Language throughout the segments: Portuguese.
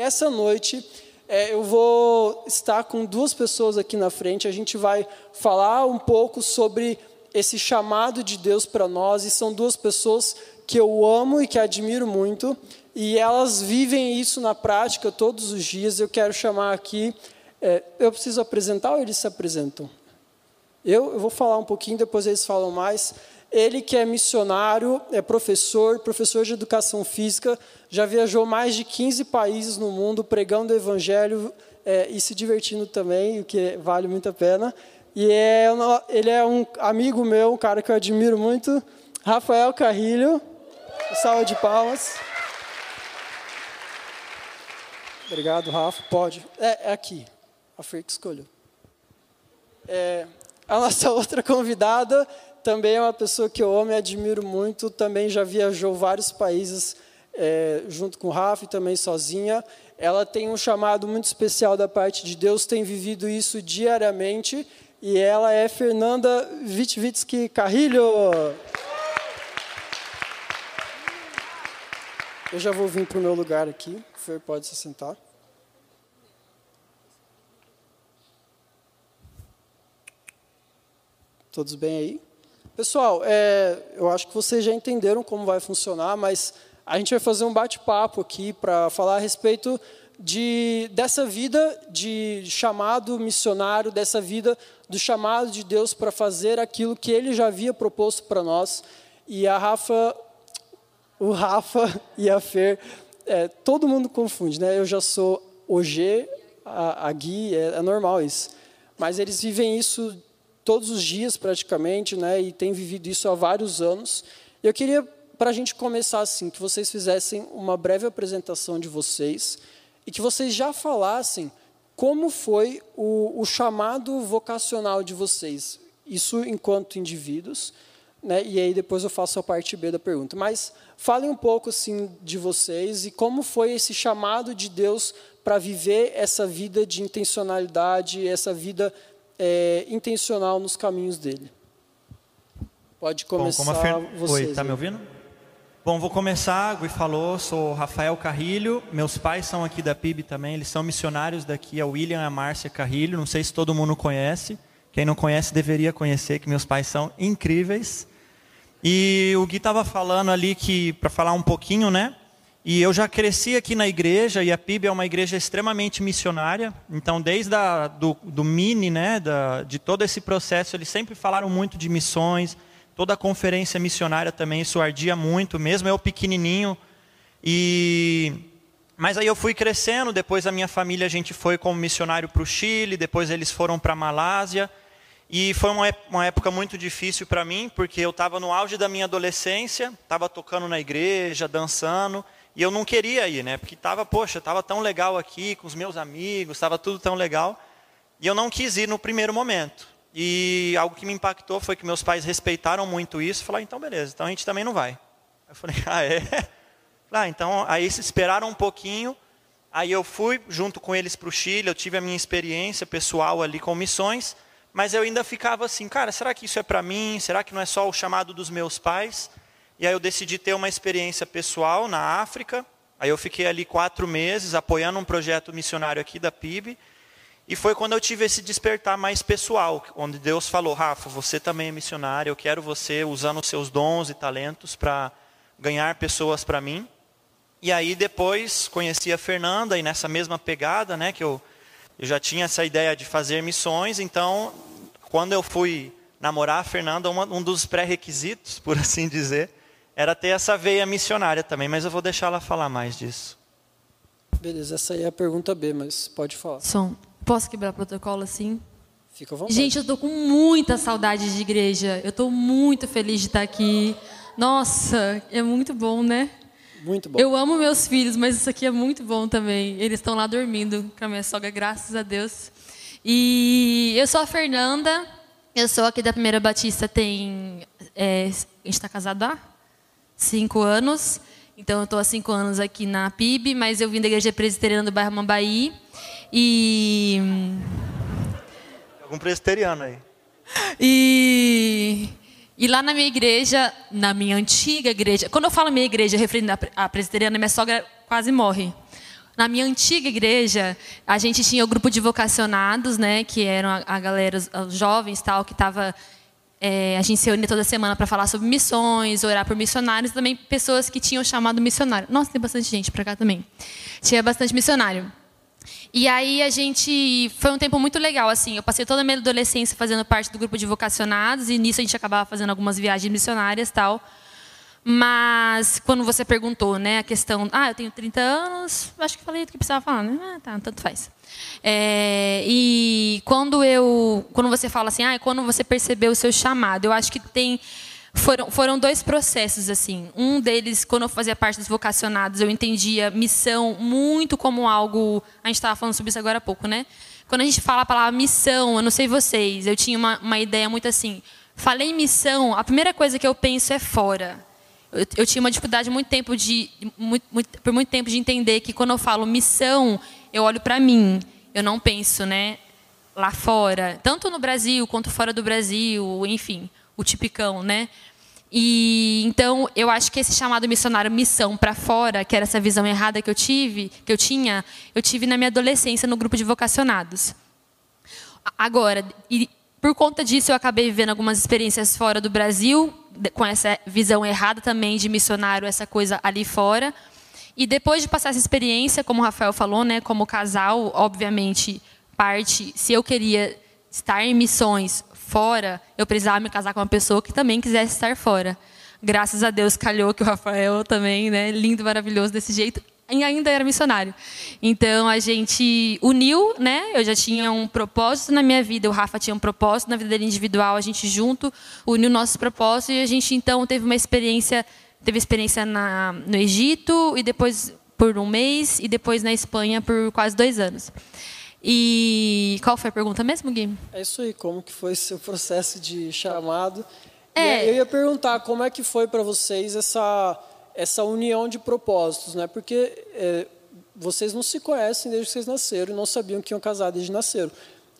Essa noite é, eu vou estar com duas pessoas aqui na frente. A gente vai falar um pouco sobre esse chamado de Deus para nós. E são duas pessoas que eu amo e que admiro muito. E elas vivem isso na prática todos os dias. Eu quero chamar aqui. É, eu preciso apresentar ou eles se apresentam? Eu, eu vou falar um pouquinho, depois eles falam mais. Ele que é missionário, é professor, professor de educação física, já viajou mais de 15 países no mundo pregando o evangelho é, e se divertindo também, o que vale muito a pena. E é, ele é um amigo meu, um cara que eu admiro muito, Rafael Carrilho. Salve de palmas. Obrigado, Rafa. Pode. É, é aqui. A Fer que escolheu. É, a nossa outra convidada também é uma pessoa que eu amo e admiro muito, também já viajou vários países é, junto com o Rafa e também sozinha. Ela tem um chamado muito especial da parte de Deus, tem vivido isso diariamente, e ela é Fernanda Witvitsky Carrilho. Eu já vou vir para o meu lugar aqui. Fer, pode se sentar. Todos bem aí? Pessoal, é, eu acho que vocês já entenderam como vai funcionar, mas a gente vai fazer um bate-papo aqui para falar a respeito de, dessa vida de chamado missionário, dessa vida do chamado de Deus para fazer aquilo que Ele já havia proposto para nós. E a Rafa, o Rafa e a Fer, é, todo mundo confunde, né? Eu já sou o G, a, a Gui, é, é normal isso. Mas eles vivem isso todos os dias praticamente, né, e tem vivido isso há vários anos. Eu queria, para a gente começar assim, que vocês fizessem uma breve apresentação de vocês e que vocês já falassem como foi o, o chamado vocacional de vocês, isso enquanto indivíduos, né, e aí depois eu faço a parte B da pergunta. Mas falem um pouco assim de vocês e como foi esse chamado de Deus para viver essa vida de intencionalidade, essa vida é, intencional nos caminhos dele. Pode começar Bom, Fer... vocês. Oi, tá me ouvindo? Bom, vou começar. Gui falou, sou Rafael Carrilho. Meus pais são aqui da PIB também. Eles são missionários daqui, a William e a Márcia Carrilho. Não sei se todo mundo conhece. Quem não conhece deveria conhecer, que meus pais são incríveis. E o Gui estava falando ali que, para falar um pouquinho, né? E eu já cresci aqui na igreja, e a PIB é uma igreja extremamente missionária. Então, desde a, do, do mini, né, da, de todo esse processo, eles sempre falaram muito de missões. Toda a conferência missionária também, isso ardia muito, mesmo eu pequenininho. E mas aí eu fui crescendo, depois a minha família a gente foi como missionário para o Chile, depois eles foram para a Malásia. E foi uma, uma época muito difícil para mim, porque eu estava no auge da minha adolescência, estava tocando na igreja, dançando, e eu não queria ir, né? Porque estava, poxa, estava tão legal aqui com os meus amigos, estava tudo tão legal. E eu não quis ir no primeiro momento. E algo que me impactou foi que meus pais respeitaram muito isso. Falaram, então beleza, então a gente também não vai. Eu falei, ah, é? Ah, então, aí eles esperaram um pouquinho. Aí eu fui junto com eles para o Chile, eu tive a minha experiência pessoal ali com missões. Mas eu ainda ficava assim, cara, será que isso é para mim? Será que não é só o chamado dos meus pais? E aí eu decidi ter uma experiência pessoal na África. Aí eu fiquei ali quatro meses apoiando um projeto missionário aqui da PIB. E foi quando eu tive esse despertar mais pessoal, onde Deus falou: Rafa, você também é missionário, eu quero você usando os seus dons e talentos para ganhar pessoas para mim. E aí depois conheci a Fernanda e nessa mesma pegada, né, que eu, eu já tinha essa ideia de fazer missões, então quando eu fui namorar a Fernanda, uma, um dos pré-requisitos, por assim dizer, era ter essa veia missionária também, mas eu vou deixar ela falar mais disso. Beleza, essa aí é a pergunta B, mas pode falar. Som. Posso quebrar protocolo assim? Fica à vontade. Gente, eu estou com muita saudade de igreja. Eu estou muito feliz de estar aqui. Nossa, é muito bom, né? Muito bom. Eu amo meus filhos, mas isso aqui é muito bom também. Eles estão lá dormindo com a minha sogra, graças a Deus. E eu sou a Fernanda. Eu sou aqui da Primeira Batista. Tem, é, a gente está casado há cinco anos. Então, eu estou há cinco anos aqui na PIB, mas eu vim da Igreja Presbiteriana do bairro Mambaí. E. Algum presbiteriano aí. E. E lá na minha igreja, na minha antiga igreja, quando eu falo minha igreja, referindo à presbiteriana, minha sogra quase morre. Na minha antiga igreja, a gente tinha o grupo de vocacionados, né, que eram a, a galera, os jovens tal, que estava é, a gente se reunia toda semana para falar sobre missões, orar por missionários, também pessoas que tinham chamado missionário. Nossa, tem bastante gente para cá também. Tinha bastante missionário. E aí a gente foi um tempo muito legal assim. Eu passei toda a minha adolescência fazendo parte do grupo de vocacionados e nisso a gente acabava fazendo algumas viagens missionárias tal. Mas quando você perguntou, né, a questão, ah, eu tenho 30 anos, acho que falei o que precisava falar, né? Ah, tá, tanto faz. É, e quando eu, quando você fala assim, ah, quando você percebeu o seu chamado, eu acho que tem foram, foram dois processos assim. Um deles, quando eu fazia parte dos vocacionados, eu entendia missão muito como algo. A gente estava falando sobre isso agora há pouco, né? Quando a gente fala a palavra missão, eu não sei vocês, eu tinha uma, uma ideia muito assim. Falei missão, a primeira coisa que eu penso é fora eu, tinha uma dificuldade muito tempo de, muito, muito, por muito tempo de entender que quando eu falo missão, eu olho para mim. Eu não penso, né, lá fora, tanto no Brasil quanto fora do Brasil, enfim, o tipicão, né? E então eu acho que esse chamado missionário missão para fora, que era essa visão errada que eu tive, que eu tinha, eu tive na minha adolescência no grupo de vocacionados. Agora, e por conta disso eu acabei vivendo algumas experiências fora do Brasil, com essa visão errada também de missionário, essa coisa ali fora. E depois de passar essa experiência, como o Rafael falou, né, como casal, obviamente, parte, se eu queria estar em missões fora, eu precisava me casar com uma pessoa que também quisesse estar fora. Graças a Deus calhou que o Rafael também, né, lindo, maravilhoso desse jeito, e ainda era missionário. Então a gente uniu, né? Eu já tinha um propósito na minha vida, o Rafa tinha um propósito na vida dele individual, a gente junto uniu nossos propósitos e a gente então teve uma experiência, teve experiência na, no Egito e depois por um mês e depois na Espanha por quase dois anos. E qual foi a pergunta mesmo, Gui? É isso aí, como que foi seu processo de chamado? É. eu ia perguntar como é que foi para vocês essa essa união de propósitos, né? Porque é, vocês não se conhecem desde que vocês nasceram e não sabiam que iam casar desde que nasceram.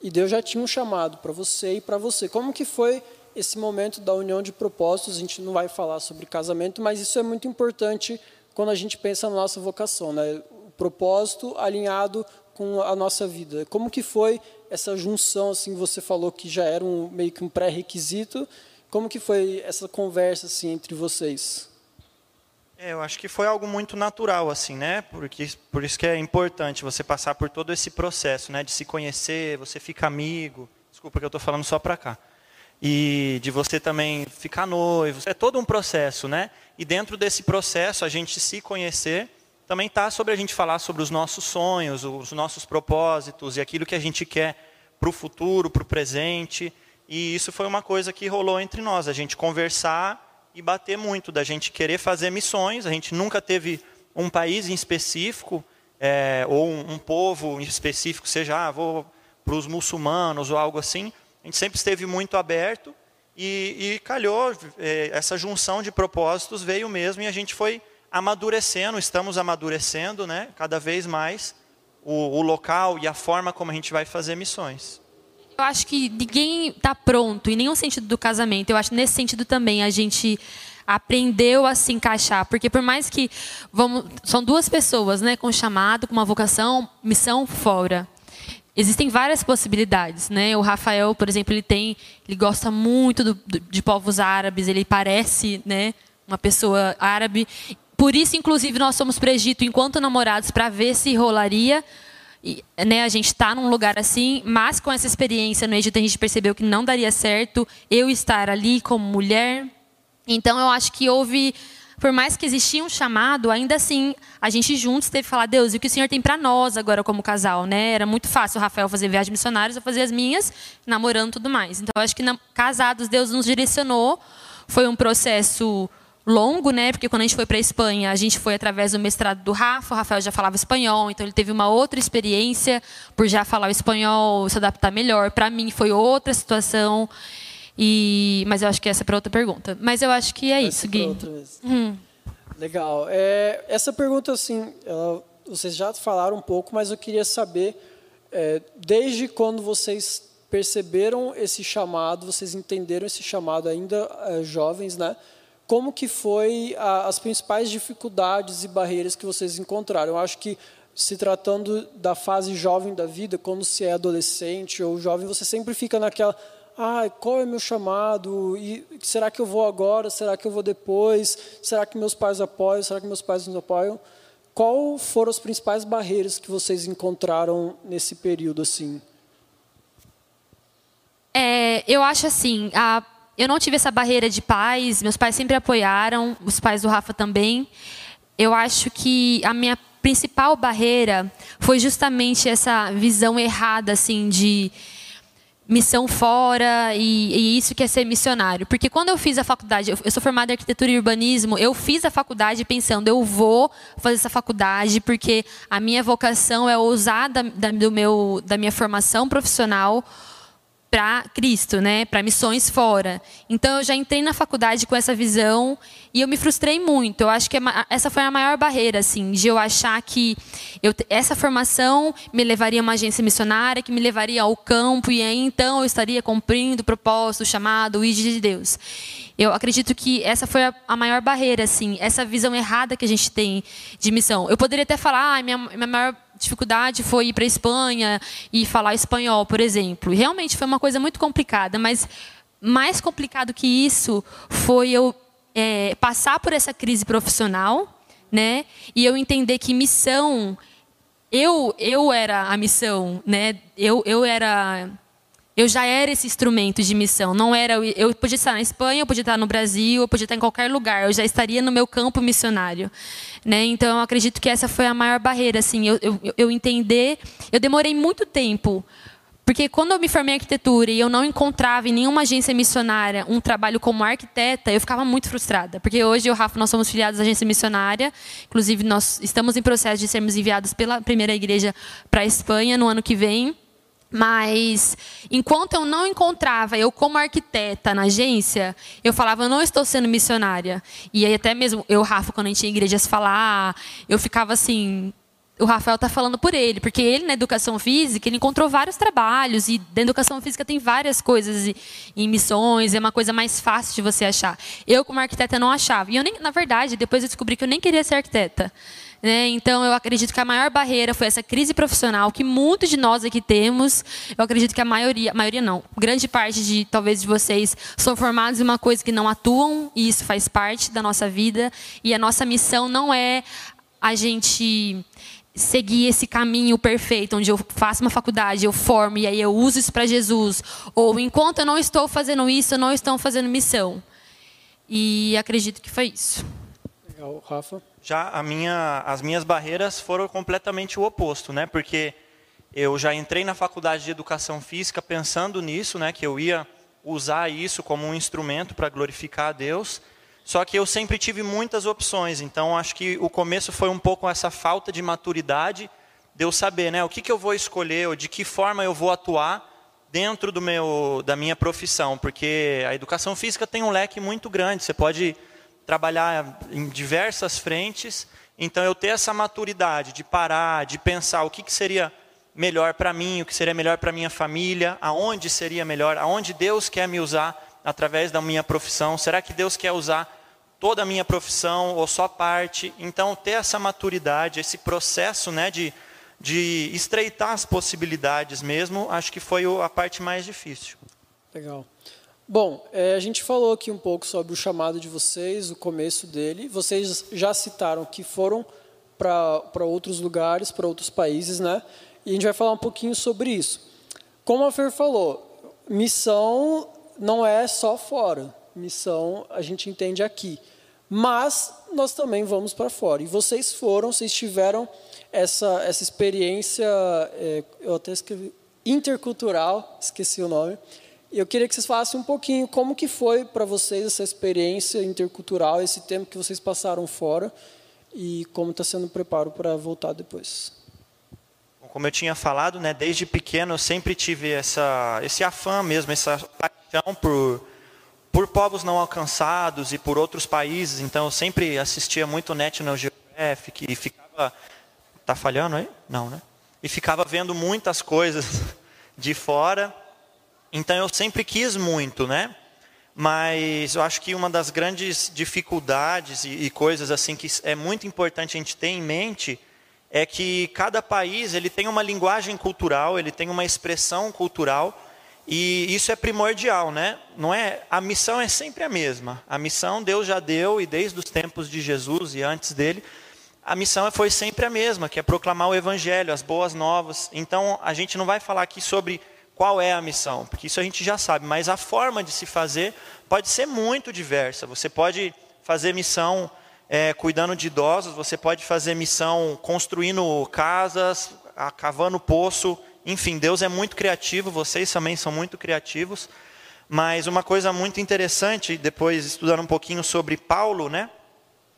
E Deus já tinha um chamado para você e para você. Como que foi esse momento da união de propósitos? A gente não vai falar sobre casamento, mas isso é muito importante quando a gente pensa na nossa vocação, né? O propósito alinhado com a nossa vida. Como que foi essa junção? Assim, você falou que já era um meio que um pré-requisito. Como que foi essa conversa assim entre vocês? É, eu acho que foi algo muito natural, assim, né? Porque, por isso que é importante você passar por todo esse processo, né? De se conhecer, você fica amigo. Desculpa que eu estou falando só para cá. E de você também ficar noivo. É todo um processo, né? E dentro desse processo, a gente se conhecer, também está sobre a gente falar sobre os nossos sonhos, os nossos propósitos e aquilo que a gente quer para o futuro, para o presente. E isso foi uma coisa que rolou entre nós, a gente conversar e bater muito da gente querer fazer missões. A gente nunca teve um país em específico é, ou um, povo em específico, seja ah, vou para os muçulmanos ou algo assim. A gente sempre esteve muito aberto e, e calhou é, essa junção de propósitos veio mesmo e a gente foi amadurecendo, estamos amadurecendo, né, cada vez mais o, o local e a forma como a gente vai fazer missões. Eu acho que ninguém está pronto, em nenhum sentido do casamento. Eu acho que nesse sentido também a gente aprendeu a se encaixar, porque por mais que vamos, são duas pessoas, né, com chamado, com uma vocação, missão fora. Existem várias possibilidades, né? O Rafael, por exemplo, ele tem, ele gosta muito do, do, de povos árabes, ele parece, né, uma pessoa árabe. Por isso, inclusive, nós fomos para Egito enquanto namorados para ver se rolaria né, a gente está num lugar assim, mas com essa experiência no Egito a gente percebeu que não daria certo eu estar ali como mulher. Então eu acho que houve, por mais que existia um chamado, ainda assim a gente juntos teve que falar Deus, e o que o Senhor tem para nós agora como casal, né? Era muito fácil o Rafael fazer viagens missionárias, eu fazer as minhas, namorando tudo mais. Então eu acho que casados Deus nos direcionou. Foi um processo longo, né? Porque quando a gente foi para a Espanha, a gente foi através do mestrado do Rafa, o Rafael já falava espanhol, então ele teve uma outra experiência por já falar o espanhol, se adaptar melhor. Para mim foi outra situação. E mas eu acho que essa é para outra pergunta. Mas eu acho que é isso, Gui. Hum. Legal. É, essa pergunta assim, ela, vocês já falaram um pouco, mas eu queria saber é, desde quando vocês perceberam esse chamado, vocês entenderam esse chamado ainda é, jovens, né? Como que foi a, as principais dificuldades e barreiras que vocês encontraram. Eu acho que se tratando da fase jovem da vida, quando se é adolescente ou jovem, você sempre fica naquela, ah, qual é meu chamado? E será que eu vou agora? Será que eu vou depois? Será que meus pais apoiam? Será que meus pais nos apoiam? Qual foram as principais barreiras que vocês encontraram nesse período assim? É, eu acho assim, a, eu não tive essa barreira de pais, meus pais sempre apoiaram, os pais do Rafa também. Eu acho que a minha principal barreira foi justamente essa visão errada assim de missão fora e, e, isso que é ser missionário. Porque quando eu fiz a faculdade, eu sou formada em arquitetura e urbanismo, eu fiz a faculdade pensando, eu vou fazer essa faculdade porque a minha vocação é usar da, da, do meu, da minha formação profissional para Cristo, né, para missões fora. Então eu já entrei na faculdade com essa visão e eu me frustrei muito. Eu acho que é essa foi a maior barreira, assim, de eu achar que eu, essa formação me levaria a uma agência missionária, que me levaria ao campo e aí então eu estaria cumprindo o propósito, o chamado, o ID de Deus. Eu acredito que essa foi a, a, maior barreira, assim, essa visão errada que a gente tem de missão. Eu poderia até falar, ah, minha, minha maior dificuldade foi ir para a Espanha e falar espanhol, por exemplo. Realmente foi uma coisa muito complicada, mas mais complicado que isso foi eu é, passar por essa crise profissional, né? E eu entender que missão, eu eu era a missão, né? Eu eu era eu já era esse instrumento de missão. Não era eu podia estar na Espanha, eu podia estar no Brasil, eu podia estar em qualquer lugar. Eu já estaria no meu campo missionário, né? Então eu acredito que essa foi a maior barreira, assim, eu, eu, eu entender. Eu demorei muito tempo porque quando eu me formei em arquitetura e eu não encontrava em nenhuma agência missionária um trabalho como arquiteta, eu ficava muito frustrada. Porque hoje eu e o Rafa, nós somos filiados à agência missionária. Inclusive, nós estamos em processo de sermos enviados pela primeira igreja para a Espanha no ano que vem. Mas enquanto eu não encontrava eu como arquiteta na agência, eu falava, eu não estou sendo missionária. E aí até mesmo eu, Rafa, quando a gente ia em igrejas falar, eu ficava assim, o Rafael está falando por ele, porque ele na educação física ele encontrou vários trabalhos e na educação física tem várias coisas em missões, é uma coisa mais fácil de você achar. Eu como arquiteta não achava. E eu nem, na verdade, depois eu descobri que eu nem queria ser arquiteta. Né? Então, eu acredito que a maior barreira foi essa crise profissional que muitos de nós aqui temos. Eu acredito que a maioria, maioria não, grande parte de talvez de vocês são formados em uma coisa que não atuam e isso faz parte da nossa vida. E a nossa missão não é a gente seguir esse caminho perfeito, onde eu faço uma faculdade, eu formo e aí eu uso isso para Jesus. Ou enquanto eu não estou fazendo isso, eu não estou fazendo missão. E acredito que foi isso. Legal, Rafa. Já minha, as minhas barreiras foram completamente o oposto, né? Porque eu já entrei na faculdade de educação física pensando nisso, né? Que eu ia usar isso como um instrumento para glorificar a Deus. Só que eu sempre tive muitas opções, então acho que o começo foi um pouco essa falta de maturidade de eu saber, né, o que, que eu vou escolher, ou de que forma eu vou atuar dentro do meu, da minha profissão, porque a educação física tem um leque muito grande, você pode trabalhar em diversas frentes. Então, eu ter essa maturidade de parar, de pensar o que, que seria melhor para mim, o que seria melhor para minha família, aonde seria melhor, aonde Deus quer me usar através da minha profissão. Será que Deus quer usar toda a minha profissão ou só parte? Então, ter essa maturidade, esse processo né, de, de estreitar as possibilidades mesmo, acho que foi a parte mais difícil. Legal. Bom, é, a gente falou aqui um pouco sobre o chamado de vocês, o começo dele. Vocês já citaram que foram para outros lugares, para outros países, né? E a gente vai falar um pouquinho sobre isso. Como a Fer falou, missão não é só fora. Missão a gente entende aqui. Mas nós também vamos para fora. E vocês foram, vocês tiveram essa, essa experiência, é, eu até escrevi, intercultural, esqueci o nome, eu queria que vocês falassem um pouquinho como que foi para vocês essa experiência intercultural, esse tempo que vocês passaram fora e como está sendo o preparo para voltar depois. Como eu tinha falado, né, desde pequeno eu sempre tive essa, esse afã mesmo, essa paixão por, por povos não alcançados e por outros países. Então eu sempre assistia muito National Geographic e ficava... Está falhando aí? Não, né? E ficava vendo muitas coisas de fora então eu sempre quis muito, né? Mas eu acho que uma das grandes dificuldades e, e coisas assim que é muito importante a gente ter em mente é que cada país ele tem uma linguagem cultural, ele tem uma expressão cultural e isso é primordial, né? Não é? A missão é sempre a mesma. A missão Deus já deu e desde os tempos de Jesus e antes dele, a missão foi sempre a mesma, que é proclamar o evangelho, as boas novas. Então, a gente não vai falar aqui sobre qual é a missão, porque isso a gente já sabe, mas a forma de se fazer pode ser muito diversa. Você pode fazer missão é, cuidando de idosos, você pode fazer missão construindo casas, cavando poço, enfim, Deus é muito criativo, vocês também são muito criativos. Mas uma coisa muito interessante, depois estudando um pouquinho sobre Paulo, né?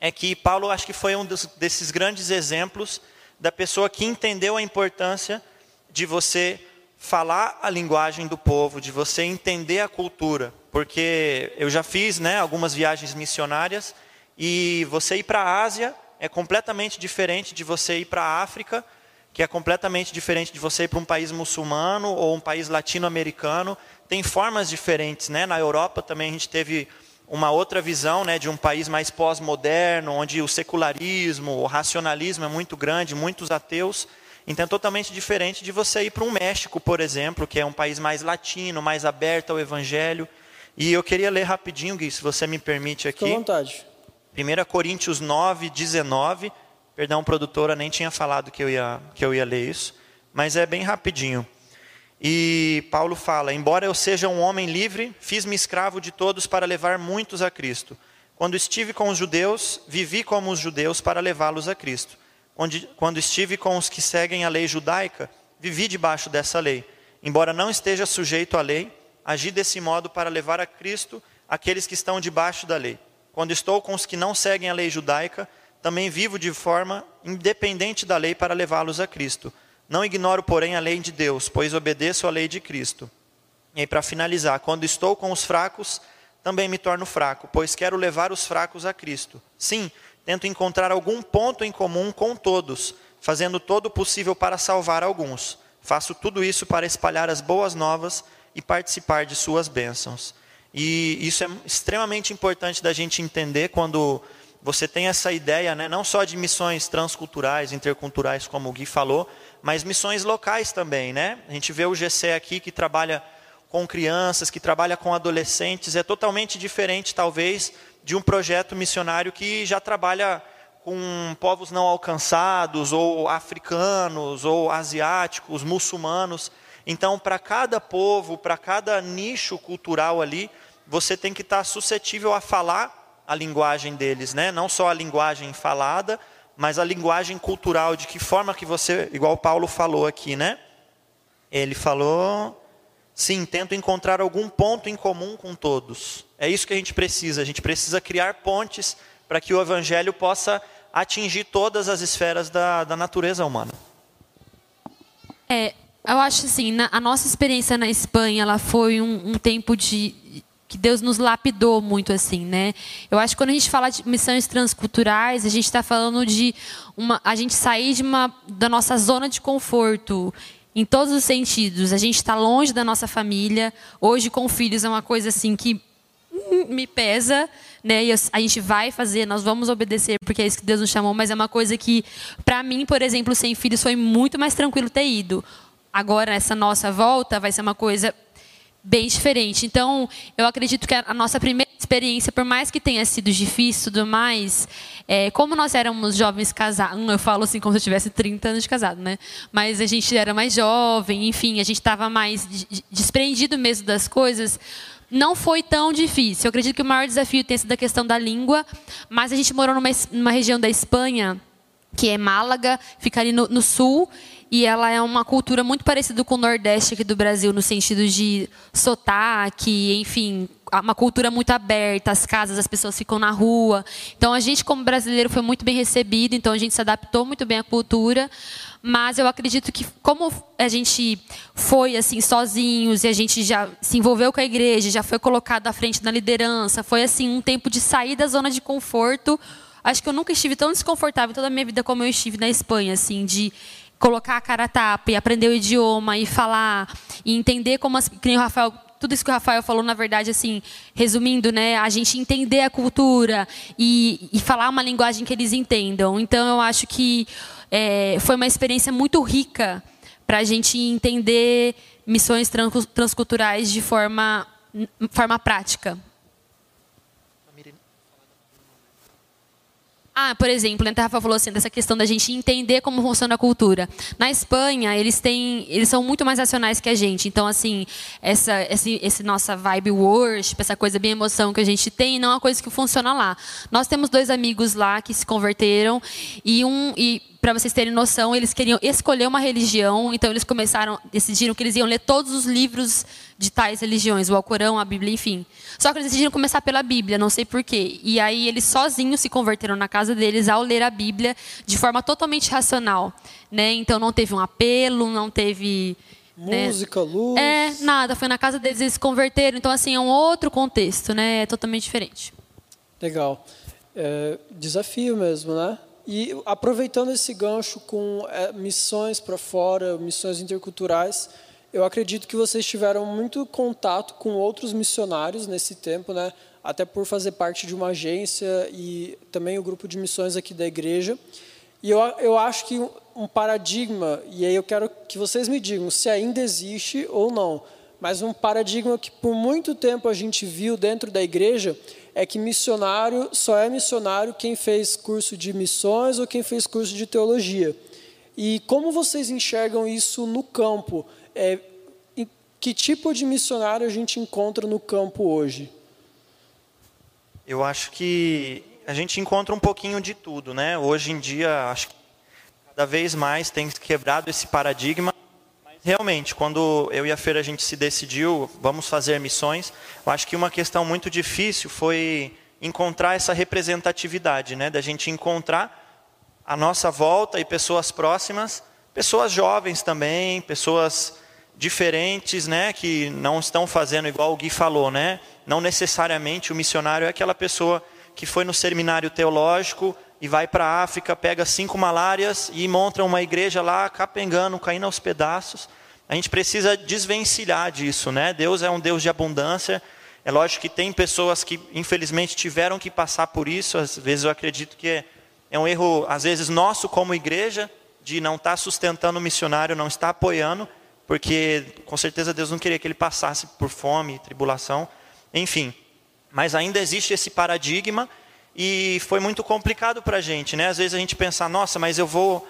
É que Paulo acho que foi um dos, desses grandes exemplos da pessoa que entendeu a importância de você falar a linguagem do povo, de você entender a cultura, porque eu já fiz, né, algumas viagens missionárias e você ir para a Ásia é completamente diferente de você ir para a África que é completamente diferente de você ir para um país muçulmano ou um país latino-americano. Tem formas diferentes, né? Na Europa também a gente teve uma outra visão, né, de um país mais pós-moderno, onde o secularismo, o racionalismo é muito grande, muitos ateus. Então, é totalmente diferente de você ir para um México, por exemplo, que é um país mais latino, mais aberto ao evangelho. E eu queria ler rapidinho, Gui, se você me permite aqui. Fique à vontade. 1 Coríntios 9, 19 Perdão, produtora, nem tinha falado que eu ia, que eu ia ler isso, mas é bem rapidinho. E Paulo fala: Embora eu seja um homem livre, fiz-me escravo de todos para levar muitos a Cristo. Quando estive com os judeus, vivi como os judeus para levá-los a Cristo. Quando estive com os que seguem a lei judaica, vivi debaixo dessa lei. Embora não esteja sujeito à lei, agi desse modo para levar a Cristo aqueles que estão debaixo da lei. Quando estou com os que não seguem a lei judaica, também vivo de forma independente da lei para levá-los a Cristo. Não ignoro, porém, a lei de Deus, pois obedeço à lei de Cristo. E aí, para finalizar, quando estou com os fracos, também me torno fraco, pois quero levar os fracos a Cristo. Sim, tento encontrar algum ponto em comum com todos, fazendo todo o possível para salvar alguns. Faço tudo isso para espalhar as boas novas e participar de suas bênçãos. E isso é extremamente importante da gente entender quando você tem essa ideia, né, não só de missões transculturais, interculturais, como o Gui falou, mas missões locais também. Né? A gente vê o GC aqui que trabalha com crianças, que trabalha com adolescentes, é totalmente diferente, talvez, de um projeto missionário que já trabalha com povos não alcançados, ou africanos, ou asiáticos, muçulmanos. Então, para cada povo, para cada nicho cultural ali, você tem que estar suscetível a falar a linguagem deles, né? Não só a linguagem falada, mas a linguagem cultural, de que forma que você, igual Paulo falou aqui, né? Ele falou, sim, tento encontrar algum ponto em comum com todos. É isso que a gente precisa. A gente precisa criar pontes para que o evangelho possa atingir todas as esferas da, da natureza humana. É, eu acho assim, na, a nossa experiência na Espanha, ela foi um, um tempo de que Deus nos lapidou muito assim, né? Eu acho que quando a gente fala de missões transculturais, a gente está falando de uma, a gente sair de uma, da nossa zona de conforto em todos os sentidos. A gente está longe da nossa família. Hoje com filhos é uma coisa assim que me pesa, né? E a gente vai fazer, nós vamos obedecer porque é isso que Deus nos chamou. Mas é uma coisa que, para mim, por exemplo, sem filhos foi muito mais tranquilo ter ido. Agora essa nossa volta vai ser uma coisa bem diferente. Então, eu acredito que a nossa primeira experiência, por mais que tenha sido difícil e tudo mais, é, como nós éramos jovens casados, eu falo assim como se eu tivesse 30 anos de casado, né? Mas a gente era mais jovem, enfim, a gente estava mais desprendido mesmo das coisas. Não foi tão difícil. Eu acredito que o maior desafio tem sido a questão da língua, mas a gente morou numa, numa região da Espanha, que é Málaga, fica ali no, no sul, e ela é uma cultura muito parecida com o Nordeste aqui do Brasil, no sentido de sotaque, enfim, uma cultura muito aberta, as casas, as pessoas ficam na rua. Então, a gente, como brasileiro, foi muito bem recebido, então a gente se adaptou muito bem à cultura. Mas eu acredito que, como a gente foi assim sozinhos e a gente já se envolveu com a igreja, já foi colocado à frente da liderança, foi assim um tempo de sair da zona de conforto. Acho que eu nunca estive tão desconfortável toda a minha vida como eu estive na Espanha, assim, de colocar a cara a tapa e aprender o idioma e falar e entender como as, que o Rafael tudo isso que o Rafael falou, na verdade, assim, resumindo, né, a gente entender a cultura e, e falar uma linguagem que eles entendam. Então, eu acho que é, foi uma experiência muito rica para a gente entender missões transculturais de forma, forma prática. Ah, por exemplo, a Rafa falou assim dessa questão da gente entender como funciona a cultura. Na Espanha, eles têm, eles são muito mais racionais que a gente. Então, assim, essa, esse, esse nossa vibe worship, essa coisa bem emoção que a gente tem, não é uma coisa que funciona lá. Nós temos dois amigos lá que se converteram e um e para vocês terem noção, eles queriam escolher uma religião, então eles começaram, decidiram que eles iam ler todos os livros de tais religiões, o Alcorão, a Bíblia, enfim. Só que eles decidiram começar pela Bíblia, não sei porquê. E aí eles sozinhos se converteram na casa deles ao ler a Bíblia de forma totalmente racional, né? Então não teve um apelo, não teve né? música, né? luz. É, nada, foi na casa deles eles se converteram, então assim é um outro contexto, né? É totalmente diferente. Legal. É, desafio mesmo, né? E aproveitando esse gancho com é, missões para fora, missões interculturais, eu acredito que vocês tiveram muito contato com outros missionários nesse tempo, né? Até por fazer parte de uma agência e também o grupo de missões aqui da igreja. E eu, eu acho que um paradigma, e aí eu quero que vocês me digam se ainda existe ou não, mas um paradigma que por muito tempo a gente viu dentro da igreja é que missionário só é missionário quem fez curso de missões ou quem fez curso de teologia. E como vocês enxergam isso no campo? É, que tipo de missionário a gente encontra no campo hoje? Eu acho que a gente encontra um pouquinho de tudo, né? Hoje em dia, acho que cada vez mais tem quebrado esse paradigma realmente, quando eu e a Feira a gente se decidiu, vamos fazer missões, eu acho que uma questão muito difícil foi encontrar essa representatividade, né? Da gente encontrar a nossa volta e pessoas próximas, pessoas jovens também, pessoas diferentes, né? Que não estão fazendo igual o Gui falou, né? Não necessariamente o missionário é aquela pessoa que foi no seminário teológico e vai para a África, pega cinco malárias e monta uma igreja lá, capengando, caindo aos pedaços. A gente precisa desvencilhar disso, né? Deus é um Deus de abundância. É lógico que tem pessoas que, infelizmente, tiveram que passar por isso. Às vezes eu acredito que é, um erro, às vezes, nosso como igreja, de não estar tá sustentando o missionário, não estar apoiando, porque com certeza Deus não queria que ele passasse por fome, tribulação, enfim. Mas ainda existe esse paradigma e foi muito complicado para a gente, né? Às vezes a gente pensa, nossa, mas eu vou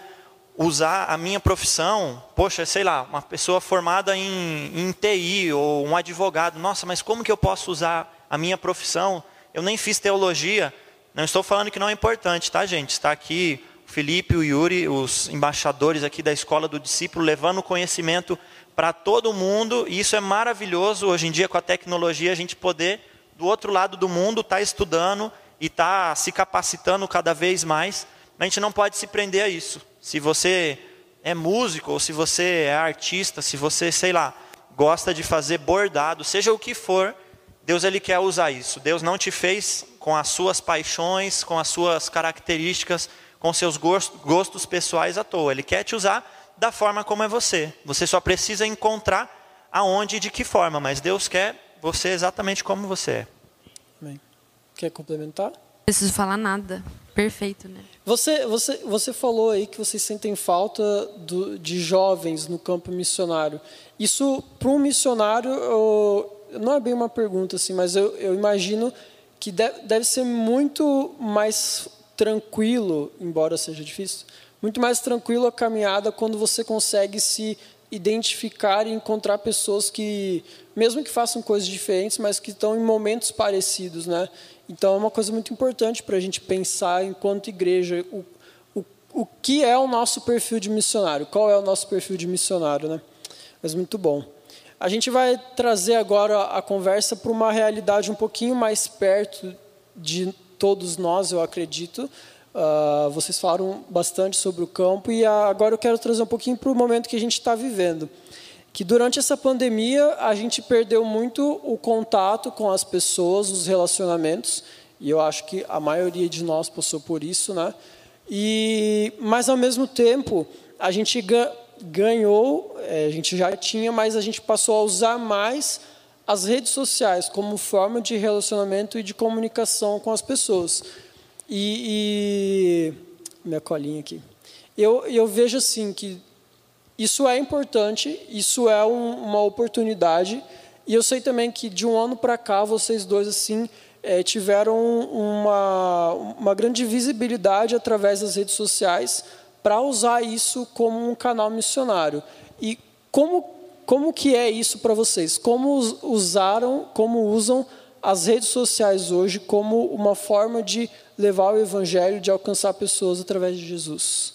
usar a minha profissão, poxa, sei lá, uma pessoa formada em, em TI ou um advogado, nossa, mas como que eu posso usar a minha profissão? Eu nem fiz teologia. Não estou falando que não é importante, tá, gente? Está aqui o Felipe o Yuri, os embaixadores aqui da escola do discípulo, levando conhecimento para todo mundo, e isso é maravilhoso hoje em dia com a tecnologia, a gente poder, do outro lado do mundo, estar tá estudando e está se capacitando cada vez mais, a gente não pode se prender a isso. Se você é músico, ou se você é artista, se você, sei lá, gosta de fazer bordado, seja o que for, Deus ele quer usar isso. Deus não te fez com as suas paixões, com as suas características, com seus gostos pessoais à toa. Ele quer te usar da forma como é você. Você só precisa encontrar aonde e de que forma, mas Deus quer você exatamente como você é. Quer complementar? Não preciso falar nada. Perfeito, né? Você, você, você falou aí que vocês sentem falta do, de jovens no campo missionário. Isso, para um missionário, eu, não é bem uma pergunta, assim, mas eu, eu imagino que deve, deve ser muito mais tranquilo, embora seja difícil, muito mais tranquilo a caminhada quando você consegue se identificar e encontrar pessoas que, mesmo que façam coisas diferentes, mas que estão em momentos parecidos, né? Então é uma coisa muito importante para a gente pensar enquanto igreja o, o, o que é o nosso perfil de missionário, qual é o nosso perfil de missionário, né? Mas muito bom. A gente vai trazer agora a conversa para uma realidade um pouquinho mais perto de todos nós, eu acredito. Uh, vocês falaram bastante sobre o campo e agora eu quero trazer um pouquinho para o momento que a gente está vivendo. Que durante essa pandemia a gente perdeu muito o contato com as pessoas, os relacionamentos, e eu acho que a maioria de nós passou por isso, né? E, mas ao mesmo tempo a gente ganhou, é, a gente já tinha, mas a gente passou a usar mais as redes sociais como forma de relacionamento e de comunicação com as pessoas. E, e minha colinha aqui. Eu, eu vejo assim que isso é importante, isso é um, uma oportunidade, e eu sei também que de um ano para cá vocês dois assim é, tiveram uma, uma grande visibilidade através das redes sociais para usar isso como um canal missionário. E como, como que é isso para vocês? Como usaram, como usam as redes sociais hoje como uma forma de levar o evangelho, de alcançar pessoas através de Jesus?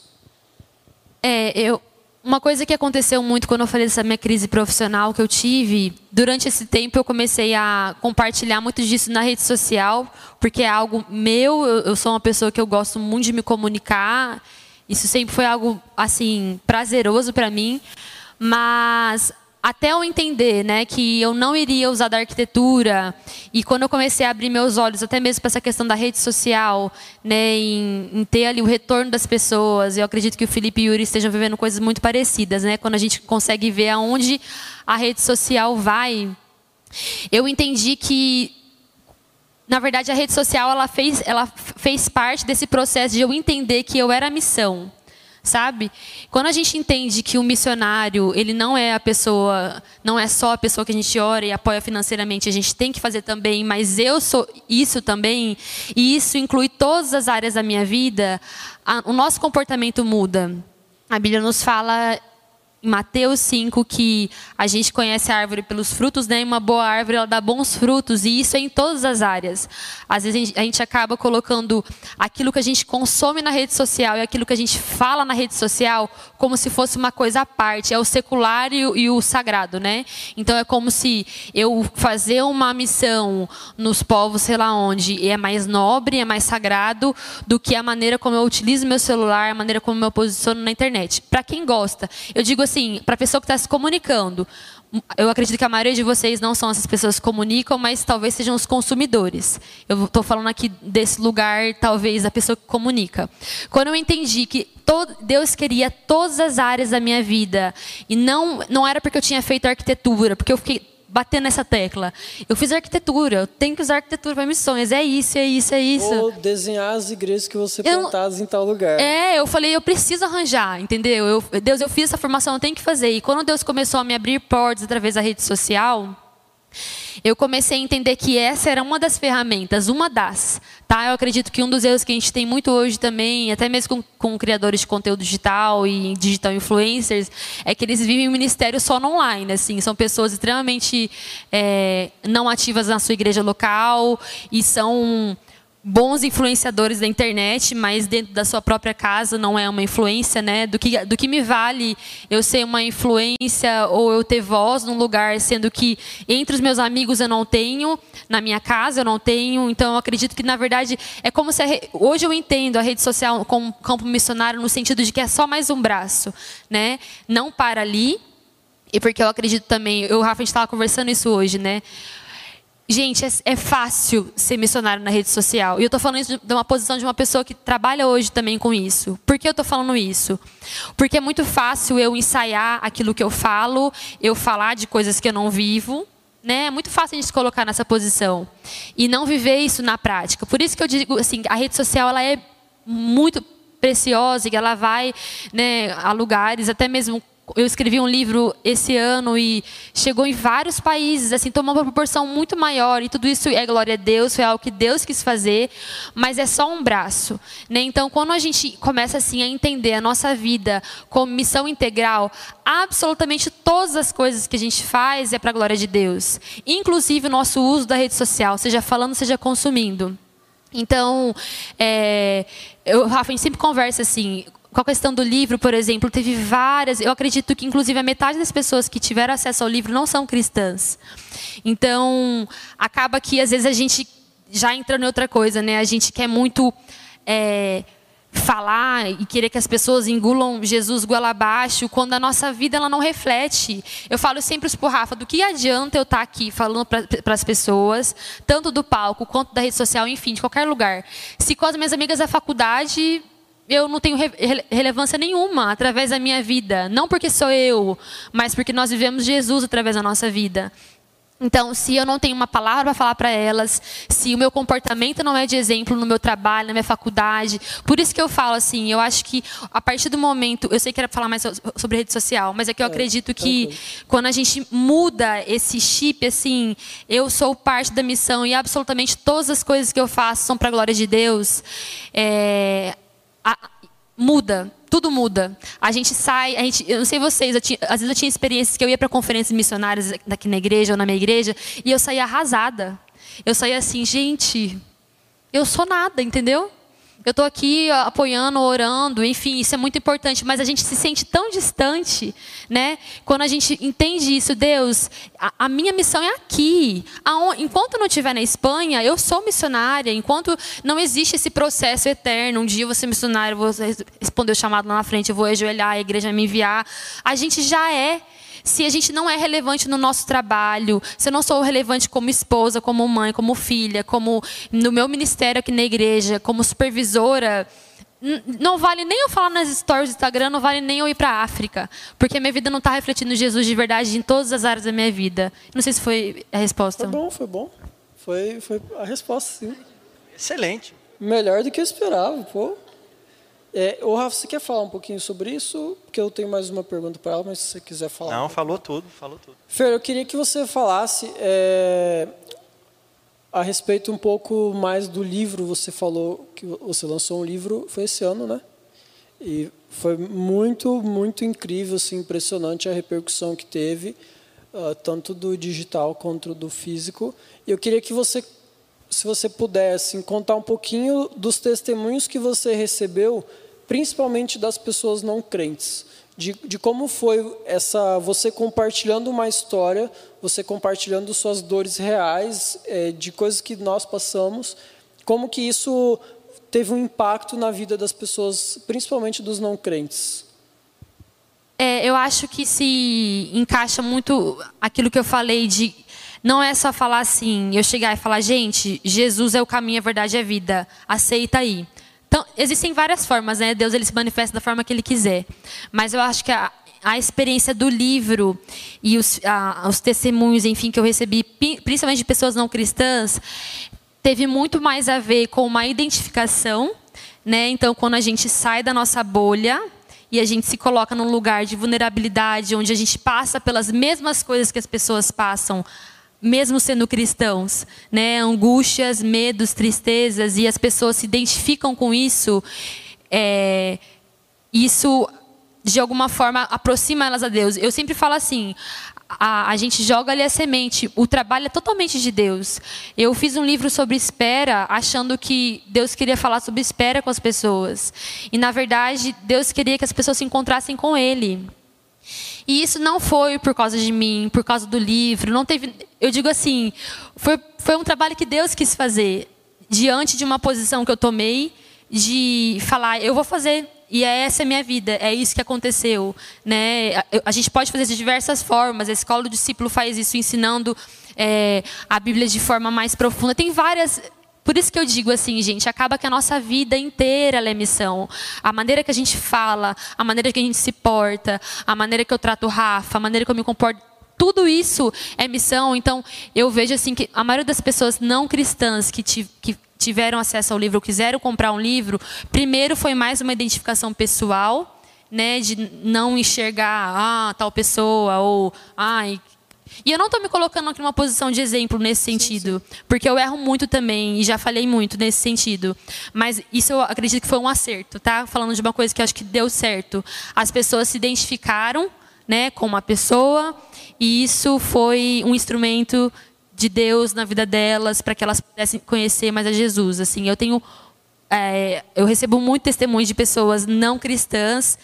É, eu, uma coisa que aconteceu muito quando eu falei dessa minha crise profissional que eu tive, durante esse tempo eu comecei a compartilhar muito disso na rede social, porque é algo meu, eu, sou uma pessoa que eu gosto muito de me comunicar, isso sempre foi algo assim prazeroso para mim, mas até eu entender né, que eu não iria usar da arquitetura, e quando eu comecei a abrir meus olhos, até mesmo para essa questão da rede social, né, em, em, ter ali o retorno das pessoas, eu acredito que o Felipe e o Yuri estejam vivendo coisas muito parecidas, né, quando a gente consegue ver aonde a rede social vai. Eu entendi que, na verdade, a rede social ela fez, ela fez parte desse processo de eu entender que eu era a missão sabe? Quando a gente entende que o missionário, ele não é a pessoa, não é só a pessoa que a gente ora e apoia financeiramente, a gente tem que fazer também, mas eu sou isso também, e isso inclui todas as áreas da minha vida, a, o nosso comportamento muda. A Bíblia nos fala em Mateus 5 que a gente conhece a árvore pelos frutos, né? Uma boa árvore ela dá bons frutos e isso é em todas as áreas. Às vezes a gente acaba colocando aquilo que a gente consome na rede social e aquilo que a gente fala na rede social como se fosse uma coisa à parte, é o secular e o, e o sagrado, né? Então é como se eu fazer uma missão nos povos, sei lá onde, é mais nobre, é mais sagrado do que a maneira como eu utilizo meu celular, a maneira como eu me posiciono na internet. Para quem gosta, eu digo assim, para a pessoa que está se comunicando, eu acredito que a maioria de vocês não são essas pessoas que comunicam, mas talvez sejam os consumidores. Eu estou falando aqui desse lugar, talvez, a pessoa que comunica. Quando eu entendi que Deus queria todas as áreas da minha vida, e não, não era porque eu tinha feito arquitetura, porque eu fiquei bater nessa tecla. Eu fiz arquitetura, eu tenho que usar arquitetura para missões. É isso, é isso, é isso. Ou desenhar as igrejas que você plantadas em tal lugar. É, eu falei, eu preciso arranjar, entendeu? Eu, Deus, eu fiz essa formação, eu tenho que fazer. E quando Deus começou a me abrir portas através da rede social, eu comecei a entender que essa era uma das ferramentas, uma das. Tá? Eu acredito que um dos erros que a gente tem muito hoje também, até mesmo com, com criadores de conteúdo digital e digital influencers, é que eles vivem o ministério só no online. Assim, são pessoas extremamente é, não ativas na sua igreja local e são bons influenciadores da internet, mas dentro da sua própria casa não é uma influência, né? Do que, do que me vale eu ser uma influência ou eu ter voz num lugar, sendo que entre os meus amigos eu não tenho, na minha casa eu não tenho. Então eu acredito que na verdade é como se re... hoje eu entendo a rede social como campo missionário no sentido de que é só mais um braço, né? Não para ali. E porque eu acredito também, eu Rafa a gente estava conversando isso hoje, né? Gente, é, é, fácil ser missionário na rede social. E eu estou falando isso de uma posição de uma pessoa que trabalha hoje também com isso. Por que eu estou falando isso? Porque é muito fácil eu ensaiar aquilo que eu falo, eu falar de coisas que eu não vivo. Né? É muito fácil a gente se colocar nessa posição e não viver isso na prática. Por isso que eu digo assim, a rede social ela é muito preciosa e ela vai né, a lugares, até mesmo eu escrevi um livro esse ano e chegou em vários países, assim, tomou uma proporção muito maior. E tudo isso é glória a Deus, foi algo que Deus quis fazer, mas é só um braço. Né? Então, quando a gente começa assim a entender a nossa vida como missão integral, absolutamente todas as coisas que a gente faz é para a glória de Deus, inclusive o nosso uso da rede social, seja falando, seja consumindo. Então, é, eu, Rafa, a gente sempre conversa assim, com a questão do livro, por exemplo, teve várias. Eu acredito que, inclusive, a metade das pessoas que tiveram acesso ao livro não são cristãs. Então, acaba que, às vezes, a gente já entra em outra coisa, né? A gente quer muito. É, falar e querer que as pessoas engulam Jesus goela abaixo, quando a nossa vida ela não reflete. Eu falo sempre para o Rafa, do que adianta eu estar tá aqui falando para as pessoas, tanto do palco quanto da rede social, enfim, de qualquer lugar. Se com as minhas amigas da faculdade eu não tenho re relevância nenhuma através da minha vida. Não porque sou eu, mas porque nós vivemos Jesus através da nossa vida. Então, se eu não tenho uma palavra para falar para elas, se o meu comportamento não é de exemplo no meu trabalho, na minha faculdade, por isso que eu falo assim, eu acho que a partir do momento, eu sei que era falar mais sobre rede social, mas é que eu é, acredito que quando a gente muda esse chip, assim, eu sou parte da missão e absolutamente todas as coisas que eu faço são para a glória de Deus, é, a, muda, tudo muda. A gente sai, a gente, eu não sei vocês, tinha, às vezes eu tinha experiências que eu ia para conferências missionárias daqui na igreja ou na minha igreja e eu saía arrasada. Eu saía assim, gente, eu sou nada, entendeu? Eu estou aqui apoiando, orando, enfim, isso é muito importante, mas a gente se sente tão distante, né? Quando a gente entende isso, Deus, a, a minha missão é aqui. enquanto não estiver na Espanha, eu sou missionária. Enquanto não existe esse processo eterno, um dia eu vou ser missionário, vou responder o chamado lá na frente, eu vou ajoelhar, a igreja me enviar. A gente já é se a gente não é relevante no nosso trabalho, se eu não sou relevante como esposa, como mãe, como filha, como no meu ministério aqui na igreja, como supervisora, não vale nem eu falar nas stories do Instagram, não vale nem eu ir para a África, porque minha vida não está refletindo Jesus de verdade em todas as áreas da minha vida. Não sei se foi a resposta. Foi bom, foi bom. Foi, foi a resposta, sim. Excelente. Melhor do que eu esperava, pô. É, o Rafa, você quer falar um pouquinho sobre isso? Porque eu tenho mais uma pergunta para ela, mas se você quiser falar. Não, falou tudo, falou tudo. Fer, eu queria que você falasse é, a respeito um pouco mais do livro. Você falou que você lançou um livro, foi esse ano, né? E foi muito, muito incrível, assim, impressionante a repercussão que teve, uh, tanto do digital quanto do físico. E eu queria que você, se você pudesse, contar um pouquinho dos testemunhos que você recebeu principalmente das pessoas não crentes, de, de como foi essa você compartilhando uma história, você compartilhando suas dores reais, é, de coisas que nós passamos, como que isso teve um impacto na vida das pessoas, principalmente dos não crentes. É, eu acho que se encaixa muito aquilo que eu falei de não é só falar assim, eu chegar e falar, gente, Jesus é o caminho, a verdade e a vida, aceita aí. Então, existem várias formas, né? Deus ele se manifesta da forma que ele quiser. Mas eu acho que a, a experiência do livro e os, a, os testemunhos, enfim, que eu recebi, principalmente de pessoas não cristãs, teve muito mais a ver com uma identificação, né? Então, quando a gente sai da nossa bolha e a gente se coloca num lugar de vulnerabilidade, onde a gente passa pelas mesmas coisas que as pessoas passam, mesmo sendo cristãos, né? Angústias, medos, tristezas e as pessoas se identificam com isso, é, isso de alguma forma aproxima elas a Deus. Eu sempre falo assim: a, a, gente joga ali a semente, o trabalho é totalmente de Deus. Eu fiz um livro sobre espera, achando que Deus queria falar sobre espera com as pessoas. E na verdade, Deus queria que as pessoas se encontrassem com Ele. E isso não foi por causa de mim, por causa do livro, não teve, eu digo assim, foi, foi um trabalho que Deus quis fazer diante de uma posição que eu tomei de falar, eu vou fazer e é essa é a minha vida, é isso que aconteceu, né? A, gente pode fazer de diversas formas. A escola do discípulo faz isso, ensinando é, a Bíblia de forma mais profunda. Tem várias por isso que eu digo assim, gente, acaba que a nossa vida inteira é missão. A maneira que a gente fala, a maneira que a gente se porta, a maneira que eu trato o Rafa, a maneira que eu me comporto, tudo isso é missão. Então, eu vejo assim que a maioria das pessoas não cristãs que, que tiveram acesso ao livro, quiseram comprar um livro, primeiro foi mais uma identificação pessoal, né, de não enxergar ah, tal pessoa ou ai, e eu não estou me colocando aqui numa posição de exemplo nesse sentido, sim, sim. porque eu erro muito também e já falei muito nesse sentido. Mas isso eu acredito que foi um acerto, tá? Falando de uma coisa que acho que deu certo. As pessoas se identificaram, né, com uma pessoa e isso foi um instrumento de Deus na vida delas para que elas pudessem conhecer mais a Jesus. Assim, eu tenho é, eu recebo muito testemunho de pessoas não cristãs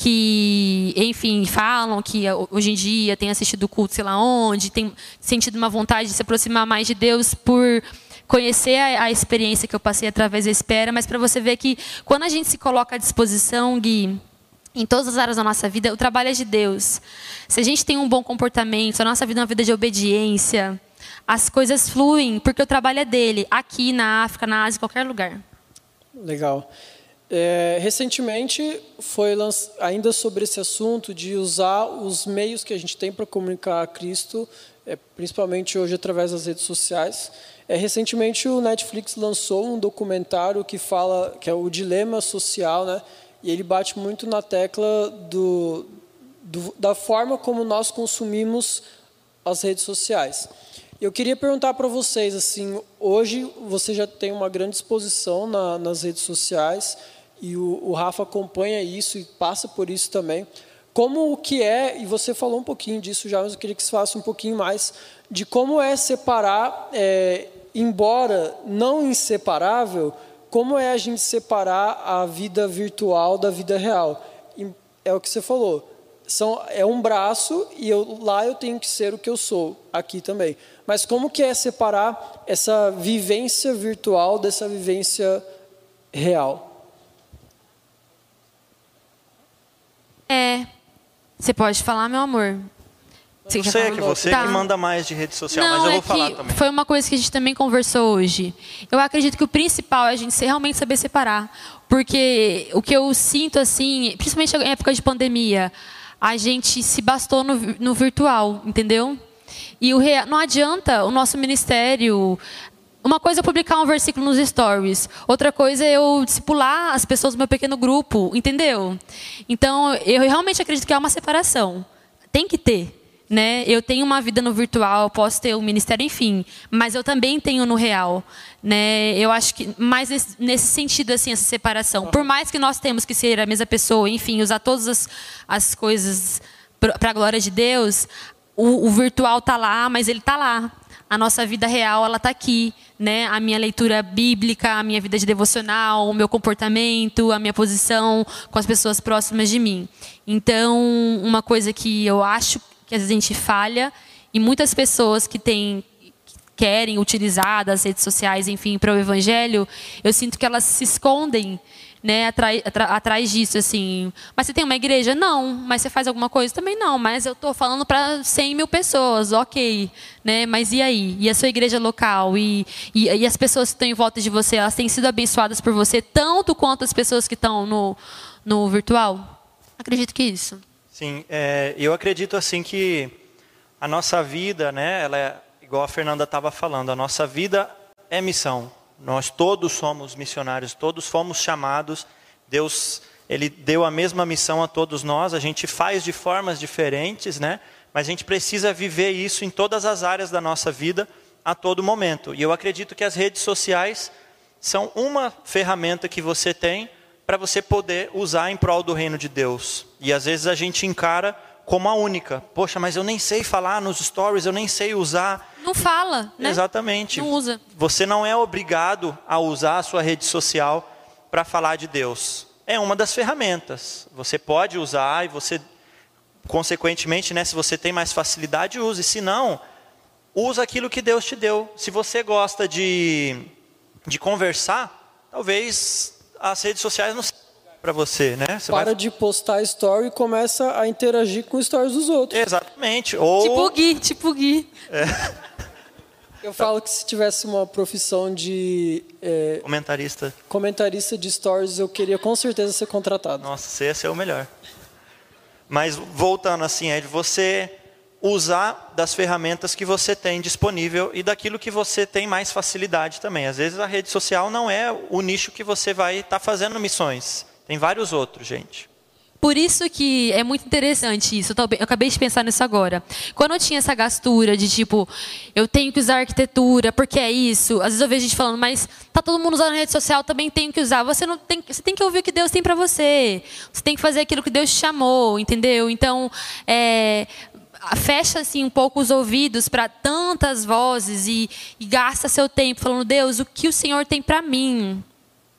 que, enfim, falam que hoje em dia tem assistido culto sei lá onde, tem sentido uma vontade de se aproximar mais de Deus por conhecer a, a experiência que eu passei através da espera, mas para você ver que quando a gente se coloca à disposição, Gui, em todas as áreas da nossa vida, o trabalho é de Deus. Se a gente tem um bom comportamento, a nossa vida é uma vida de obediência, as coisas fluem, porque o trabalho é dele, aqui na África, na Ásia, em qualquer lugar. Legal. É, recentemente foi ainda sobre esse assunto de usar os meios que a gente tem para comunicar a Cristo, é, principalmente hoje através das redes sociais. É, recentemente o Netflix lançou um documentário que fala que é o dilema social, né? E ele bate muito na tecla do, do da forma como nós consumimos as redes sociais. Eu queria perguntar para vocês assim, hoje você já tem uma grande exposição na, nas redes sociais e o, o Rafa acompanha isso e passa por isso também. Como o que é, e você falou um pouquinho disso já, mas eu queria que você falasse um pouquinho mais de como é separar, é, embora não inseparável, como é a gente separar a vida virtual da vida real. É o que você falou. São, é um braço e eu, lá eu tenho que ser o que eu sou, aqui também. Mas como que é separar essa vivência virtual dessa vivência real? É. Você pode falar, meu amor. Você não sei, é que você tá. que manda mais de rede social, não, mas eu vou é falar também. Foi uma coisa que a gente também conversou hoje. Eu acredito que o principal é a gente realmente saber separar. Porque o que eu sinto, assim, principalmente em época de pandemia, a gente se bastou no, no virtual, entendeu? E o real, não adianta o nosso ministério, uma coisa é publicar um versículo nos stories, outra coisa é eu discipular as pessoas do meu pequeno grupo, entendeu? Então, eu realmente acredito que há uma separação. Tem que ter. Né? Eu tenho uma vida no virtual, posso ter um ministério, enfim, mas eu também tenho no real, né? Eu acho que mais nesse, nesse sentido assim essa separação. Por mais que nós temos que ser a mesma pessoa, enfim, usar todas as, as coisas para a glória de Deus, o, o virtual tá lá, mas ele tá lá a nossa vida real ela está aqui, né? A minha leitura bíblica, a minha vida de devocional, o meu comportamento, a minha posição com as pessoas próximas de mim. Então, uma coisa que eu acho que às vezes a gente falha e muitas pessoas que têm querem utilizar das redes sociais, enfim, para o evangelho, eu sinto que elas se escondem né, atrás, atrás disso, assim. Mas você tem uma igreja? Não. Mas você faz alguma coisa? Também não. Mas eu estou falando para 100 mil pessoas, ok. Né? Mas e aí? E a sua igreja local? E, e, e, as pessoas que estão em volta de você, elas têm sido abençoadas por você tanto quanto as pessoas que estão no, no virtual? Acredito que isso. Sim, é, eu acredito assim que a nossa vida, né, ela é, igual a Fernanda estava falando, a nossa vida é missão. Nós todos somos missionários, todos fomos chamados. Deus, ele deu a mesma missão a todos nós. A gente faz de formas diferentes, né? Mas a gente precisa viver isso em todas as áreas da nossa vida a todo momento. E eu acredito que as redes sociais são uma ferramenta que você tem para você poder usar em prol do reino de Deus. E às vezes a gente encara como a única. Poxa, mas eu nem sei falar nos stories, eu nem sei usar. Não fala, né? Exatamente. Não usa. Você não é obrigado a usar a sua rede social para falar de Deus. É uma das ferramentas. Você pode usar e você, consequentemente, né, se você tem mais facilidade, use. Se não, usa aquilo que Deus te deu. Se você gosta de, de conversar, talvez as redes sociais não para você, né? Você Para vai... de postar story e começa a interagir com stories dos outros. Exatamente. Ou... Tipo o Gui, tipo o Gui. É. Eu falo que se tivesse uma profissão de... É, comentarista. Comentarista de stories, eu queria com certeza ser contratado. Nossa, você ia ser o melhor. Mas voltando assim, é de você usar das ferramentas que você tem disponível e daquilo que você tem mais facilidade também. Às vezes a rede social não é o nicho que você vai estar tá fazendo missões. Tem vários outros, gente. Por isso que é muito interessante isso. Eu acabei de pensar nisso agora. Quando eu tinha essa gastura de tipo, eu tenho que usar arquitetura, porque é isso. Às vezes eu vejo gente falando, mas tá todo mundo usando rede social, também tenho que usar. Você não tem, você tem que ouvir o que Deus tem para você. Você tem que fazer aquilo que Deus te chamou, entendeu? Então, é, fecha assim um pouco os ouvidos para tantas vozes e, e gasta seu tempo falando, Deus, o que o Senhor tem para mim?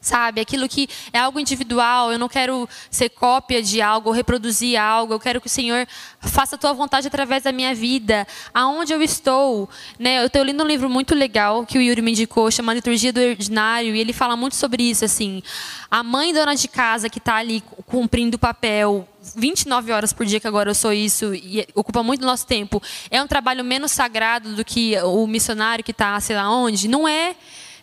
Sabe? Aquilo que é algo individual, eu não quero ser cópia de algo, ou reproduzir algo, eu quero que o Senhor faça a tua vontade através da minha vida, aonde eu estou. Né? Eu estou lendo um livro muito legal que o Yuri me indicou, chama Liturgia do Ordinário, e ele fala muito sobre isso, assim. A mãe dona de casa que está ali cumprindo o papel 29 horas por dia, que agora eu sou isso, e ocupa muito do nosso tempo, é um trabalho menos sagrado do que o missionário que está sei lá onde? Não é.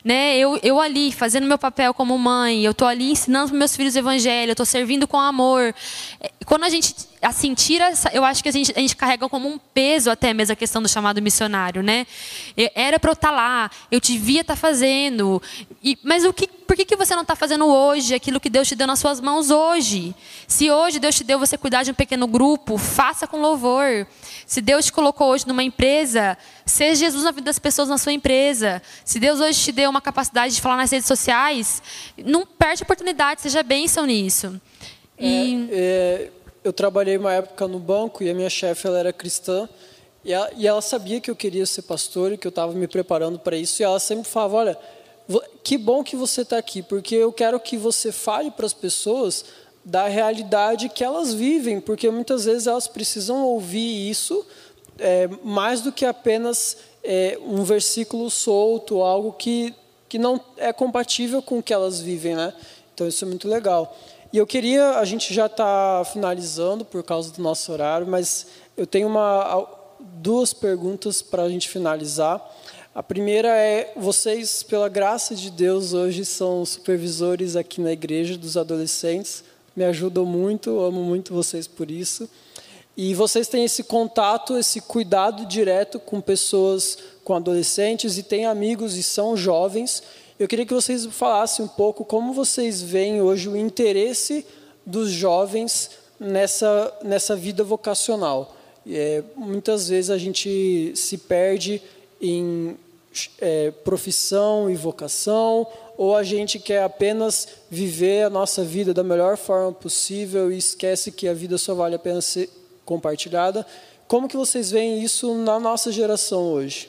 Né? Eu, eu ali fazendo meu papel como mãe, eu estou ali ensinando para meus filhos o evangelho, eu estou servindo com amor. É, quando a gente assim tira, eu acho que a gente, a gente carrega como um peso até mesmo a questão do chamado missionário, né? Era para eu estar lá, eu devia estar tá fazendo, e, mas o que, por que, que você não está fazendo hoje aquilo que Deus te deu nas suas mãos hoje? Se hoje Deus te deu você cuidar de um pequeno grupo, faça com louvor. Se Deus te colocou hoje numa empresa, seja Jesus na vida das pessoas na sua empresa. Se Deus hoje te deu uma capacidade de falar nas redes sociais, não perde a oportunidade, seja bênção nisso. E... É, é eu trabalhei uma época no banco e a minha chefe ela era cristã e ela, e ela sabia que eu queria ser pastor e que eu estava me preparando para isso e ela sempre falava, olha, que bom que você está aqui, porque eu quero que você fale para as pessoas da realidade que elas vivem, porque muitas vezes elas precisam ouvir isso é, mais do que apenas é, um versículo solto, algo que, que não é compatível com o que elas vivem, né? Então isso é muito legal. E eu queria, a gente já está finalizando por causa do nosso horário, mas eu tenho uma, duas perguntas para a gente finalizar. A primeira é: vocês, pela graça de Deus, hoje são supervisores aqui na igreja dos adolescentes. Me ajudam muito, amo muito vocês por isso. E vocês têm esse contato, esse cuidado direto com pessoas, com adolescentes e têm amigos e são jovens. Eu queria que vocês falassem um pouco como vocês veem hoje o interesse dos jovens nessa, nessa vida vocacional. É, muitas vezes a gente se perde em é, profissão e vocação, ou a gente quer apenas viver a nossa vida da melhor forma possível e esquece que a vida só vale a pena ser compartilhada. Como que vocês veem isso na nossa geração hoje?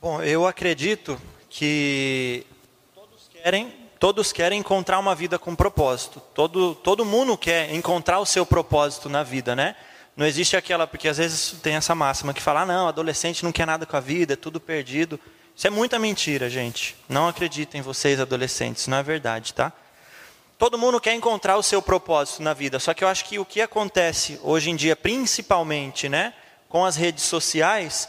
Bom, eu acredito que todos querem, todos querem encontrar uma vida com propósito. Todo, todo mundo quer encontrar o seu propósito na vida, né? Não existe aquela, porque às vezes tem essa máxima que fala, ah, não, adolescente não quer nada com a vida, é tudo perdido. Isso é muita mentira, gente. Não acreditem vocês, adolescentes, não é verdade, tá? Todo mundo quer encontrar o seu propósito na vida, só que eu acho que o que acontece hoje em dia, principalmente, né, com as redes sociais,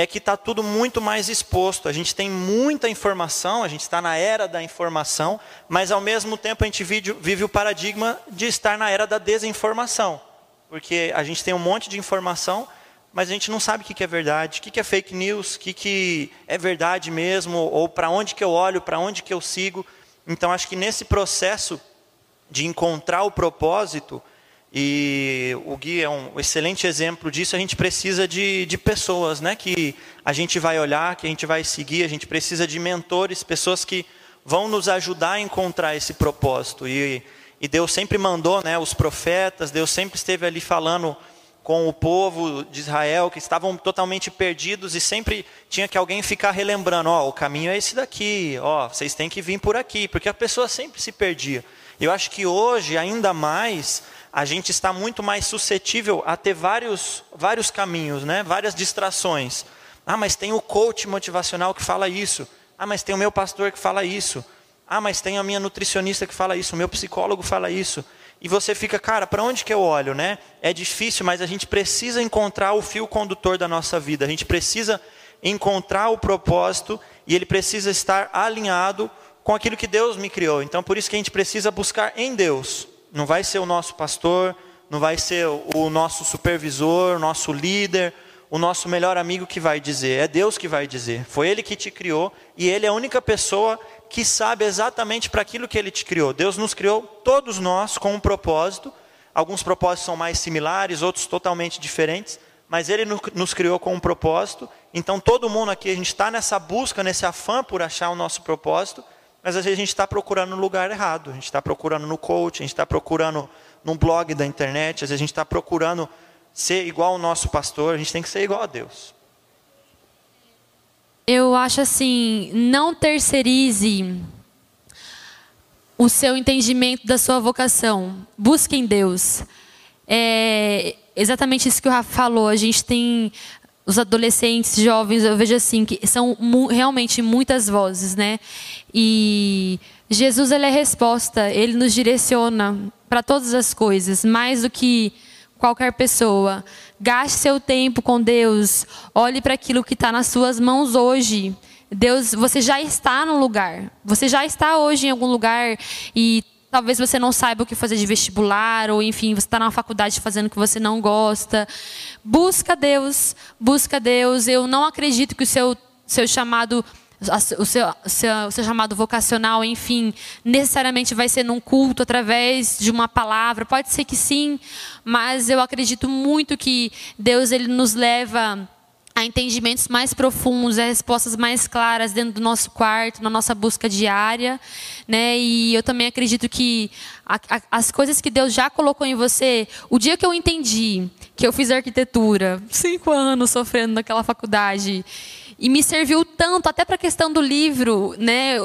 é que está tudo muito mais exposto. A gente tem muita informação, a gente está na era da informação, mas ao mesmo tempo a gente vive, vive o paradigma de estar na era da desinformação. Porque a gente tem um monte de informação, mas a gente não sabe o que é verdade, o que é fake news, o que é verdade mesmo, ou para onde que eu olho, para onde que eu sigo. Então acho que nesse processo de encontrar o propósito, e o Gui é um excelente exemplo disso. A gente precisa de, de pessoas né, que a gente vai olhar, que a gente vai seguir. A gente precisa de mentores, pessoas que vão nos ajudar a encontrar esse propósito. E, e Deus sempre mandou né, os profetas, Deus sempre esteve ali falando com o povo de Israel, que estavam totalmente perdidos, e sempre tinha que alguém ficar relembrando: ó, oh, o caminho é esse daqui, ó, oh, vocês têm que vir por aqui, porque a pessoa sempre se perdia. Eu acho que hoje, ainda mais, a gente está muito mais suscetível a ter vários, vários caminhos, né? várias distrações. Ah, mas tem o coach motivacional que fala isso. Ah, mas tem o meu pastor que fala isso. Ah, mas tem a minha nutricionista que fala isso, o meu psicólogo fala isso. E você fica, cara, para onde que eu olho, né? É difícil, mas a gente precisa encontrar o fio condutor da nossa vida. A gente precisa encontrar o propósito e ele precisa estar alinhado com aquilo que Deus me criou. Então, por isso que a gente precisa buscar em Deus não vai ser o nosso pastor, não vai ser o nosso supervisor, o nosso líder, o nosso melhor amigo que vai dizer, é Deus que vai dizer. Foi Ele que te criou e Ele é a única pessoa que sabe exatamente para aquilo que Ele te criou. Deus nos criou, todos nós, com um propósito. Alguns propósitos são mais similares, outros totalmente diferentes, mas Ele nos criou com um propósito. Então todo mundo aqui, a gente está nessa busca, nesse afã por achar o nosso propósito. Mas às vezes a gente está procurando no lugar errado. A gente está procurando no coach, a gente está procurando num blog da internet, às vezes a gente está procurando ser igual ao nosso pastor, a gente tem que ser igual a Deus. Eu acho assim, não terceirize o seu entendimento da sua vocação. Busque em Deus. É exatamente isso que o Rafa falou. A gente tem os adolescentes, jovens, eu vejo assim que são mu realmente muitas vozes, né? E Jesus ele é resposta, ele nos direciona para todas as coisas, mais do que qualquer pessoa. Gaste seu tempo com Deus, olhe para aquilo que está nas suas mãos hoje. Deus, você já está no lugar. Você já está hoje em algum lugar e talvez você não saiba o que fazer de vestibular, ou enfim, você está na faculdade fazendo o que você não gosta. Busca Deus, busca Deus. Eu não acredito que o seu, seu chamado o seu, o seu, o seu chamado vocacional, enfim, necessariamente vai ser num culto através de uma palavra. Pode ser que sim, mas eu acredito muito que Deus ele nos leva a entendimentos mais profundos, a respostas mais claras dentro do nosso quarto, na nossa busca diária, né? E eu também acredito que a, a, as coisas que Deus já colocou em você, o dia que eu entendi que eu fiz arquitetura, cinco anos sofrendo naquela faculdade e me serviu tanto, até para a questão do livro, né?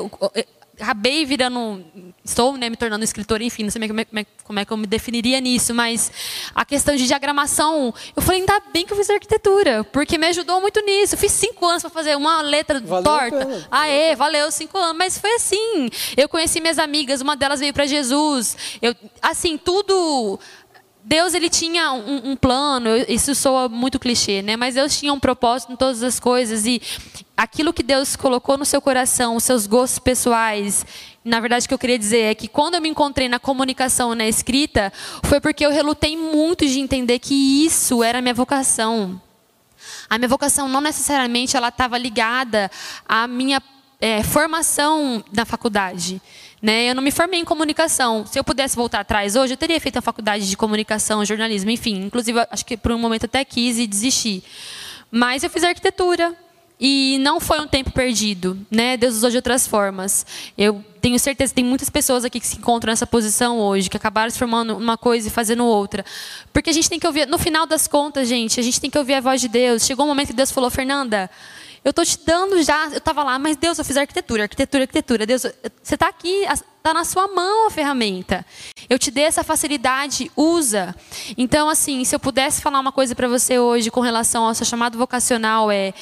Acabei virando, estou né, me tornando escritora, enfim, não sei como é, como, é, como é que eu me definiria nisso, mas a questão de diagramação, eu falei, ainda bem que eu fiz arquitetura, porque me ajudou muito nisso. Eu fiz cinco anos para fazer uma letra valeu torta. Aê, valeu, cinco anos, mas foi assim. Eu conheci minhas amigas, uma delas veio para Jesus. Eu, assim, tudo Deus ele tinha um, um, plano, isso soa muito clichê, né? Mas Deus tinha um propósito em todas as coisas e aquilo que Deus colocou no seu coração, os seus gostos pessoais, na verdade o que eu queria dizer é que quando eu me encontrei na comunicação, na escrita, foi porque eu relutei muito de entender que isso era a minha vocação. A minha vocação não necessariamente ela estava ligada à minha é, formação na faculdade. Né? Eu não me formei em comunicação. Se eu pudesse voltar atrás hoje, eu teria feito a faculdade de comunicação, jornalismo, enfim. Inclusive, acho que por um momento até quis e desisti. Mas eu fiz arquitetura. E não foi um tempo perdido, né? Deus usou de outras formas. Eu tenho certeza que tem muitas pessoas aqui que se encontram nessa posição hoje, que acabaram se formando uma coisa e fazendo outra. Porque a gente tem que ouvir, no final das contas, gente, a gente tem que ouvir a voz de Deus. Chegou um momento que Deus falou, Fernanda, eu estou te dando já. Eu estava lá, mas Deus, eu fiz arquitetura, arquitetura, arquitetura. Deus, você está aqui, está na sua mão a ferramenta. Eu te dei essa facilidade, usa. Então, assim, se eu pudesse falar uma coisa para você hoje com relação ao seu chamado vocacional, é.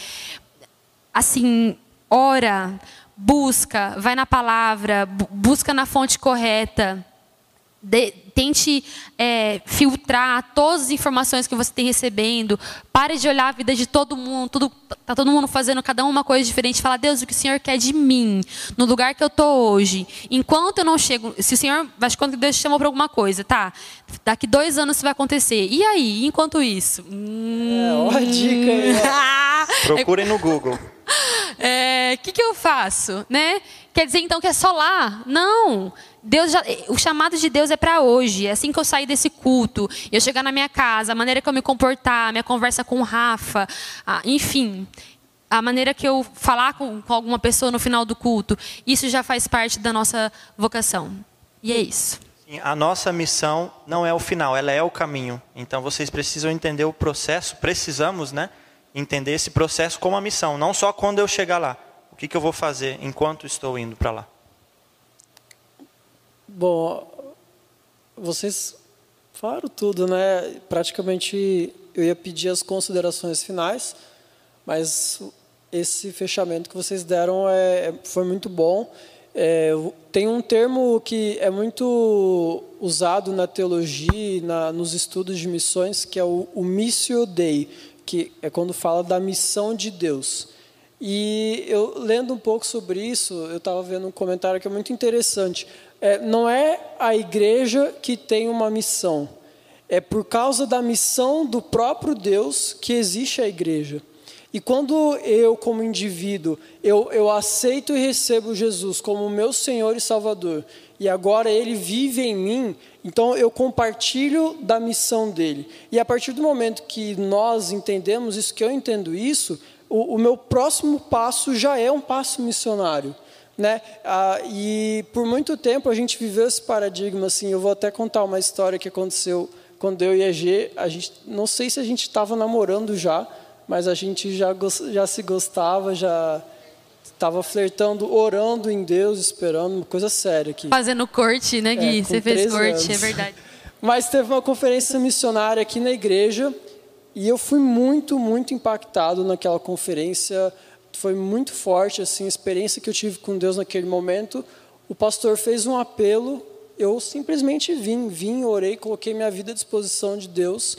Assim, ora, busca, vai na palavra, busca na fonte correta. De, tente é, filtrar todas as informações que você tem recebendo. Pare de olhar a vida de todo mundo. Tudo, tá todo mundo fazendo cada um uma coisa diferente. Fala, Deus, o que o Senhor quer de mim, no lugar que eu estou hoje. Enquanto eu não chego, se o Senhor, acho que quando Deus te chamou para alguma coisa, tá? Daqui dois anos isso vai acontecer. E aí, enquanto isso? Hum, é, ó dica aí. Procurem no Google. O é, que, que eu faço, né? Quer dizer então que é só lá? Não. Deus já, o chamado de Deus é para hoje. É assim que eu sair desse culto, eu chegar na minha casa, a maneira que eu me comportar, minha conversa com o Rafa, enfim, a maneira que eu falar com, com alguma pessoa no final do culto, isso já faz parte da nossa vocação. E é isso. A nossa missão não é o final, ela é o caminho. Então vocês precisam entender o processo, precisamos, né? Entender esse processo como a missão, não só quando eu chegar lá. O que, que eu vou fazer enquanto estou indo para lá? Bom, vocês falaram tudo, né? Praticamente eu ia pedir as considerações finais, mas esse fechamento que vocês deram é, é foi muito bom. É, tem um termo que é muito usado na teologia, na, nos estudos de missões, que é o, o Missio Dei, que é quando fala da missão de Deus. E eu lendo um pouco sobre isso, eu estava vendo um comentário que é muito interessante é, não é a igreja que tem uma missão, é por causa da missão do próprio Deus que existe a igreja. E quando eu, como indivíduo, eu, eu aceito e recebo Jesus como meu Senhor e Salvador, e agora Ele vive em mim, então eu compartilho da missão dele. E a partir do momento que nós entendemos isso, que eu entendo isso, o, o meu próximo passo já é um passo missionário. Né? Ah, e por muito tempo a gente viveu esse paradigma assim. Eu vou até contar uma história que aconteceu quando eu e a G, a gente, não sei se a gente estava namorando já, mas a gente já, já se gostava, já estava flertando, orando em Deus, esperando, uma coisa séria aqui. Fazendo corte, né, Gui? É, Você fez corte, anos. é verdade. Mas teve uma conferência missionária aqui na igreja e eu fui muito, muito impactado naquela conferência foi muito forte assim a experiência que eu tive com Deus naquele momento. O pastor fez um apelo, eu simplesmente vim, vim, orei, coloquei minha vida à disposição de Deus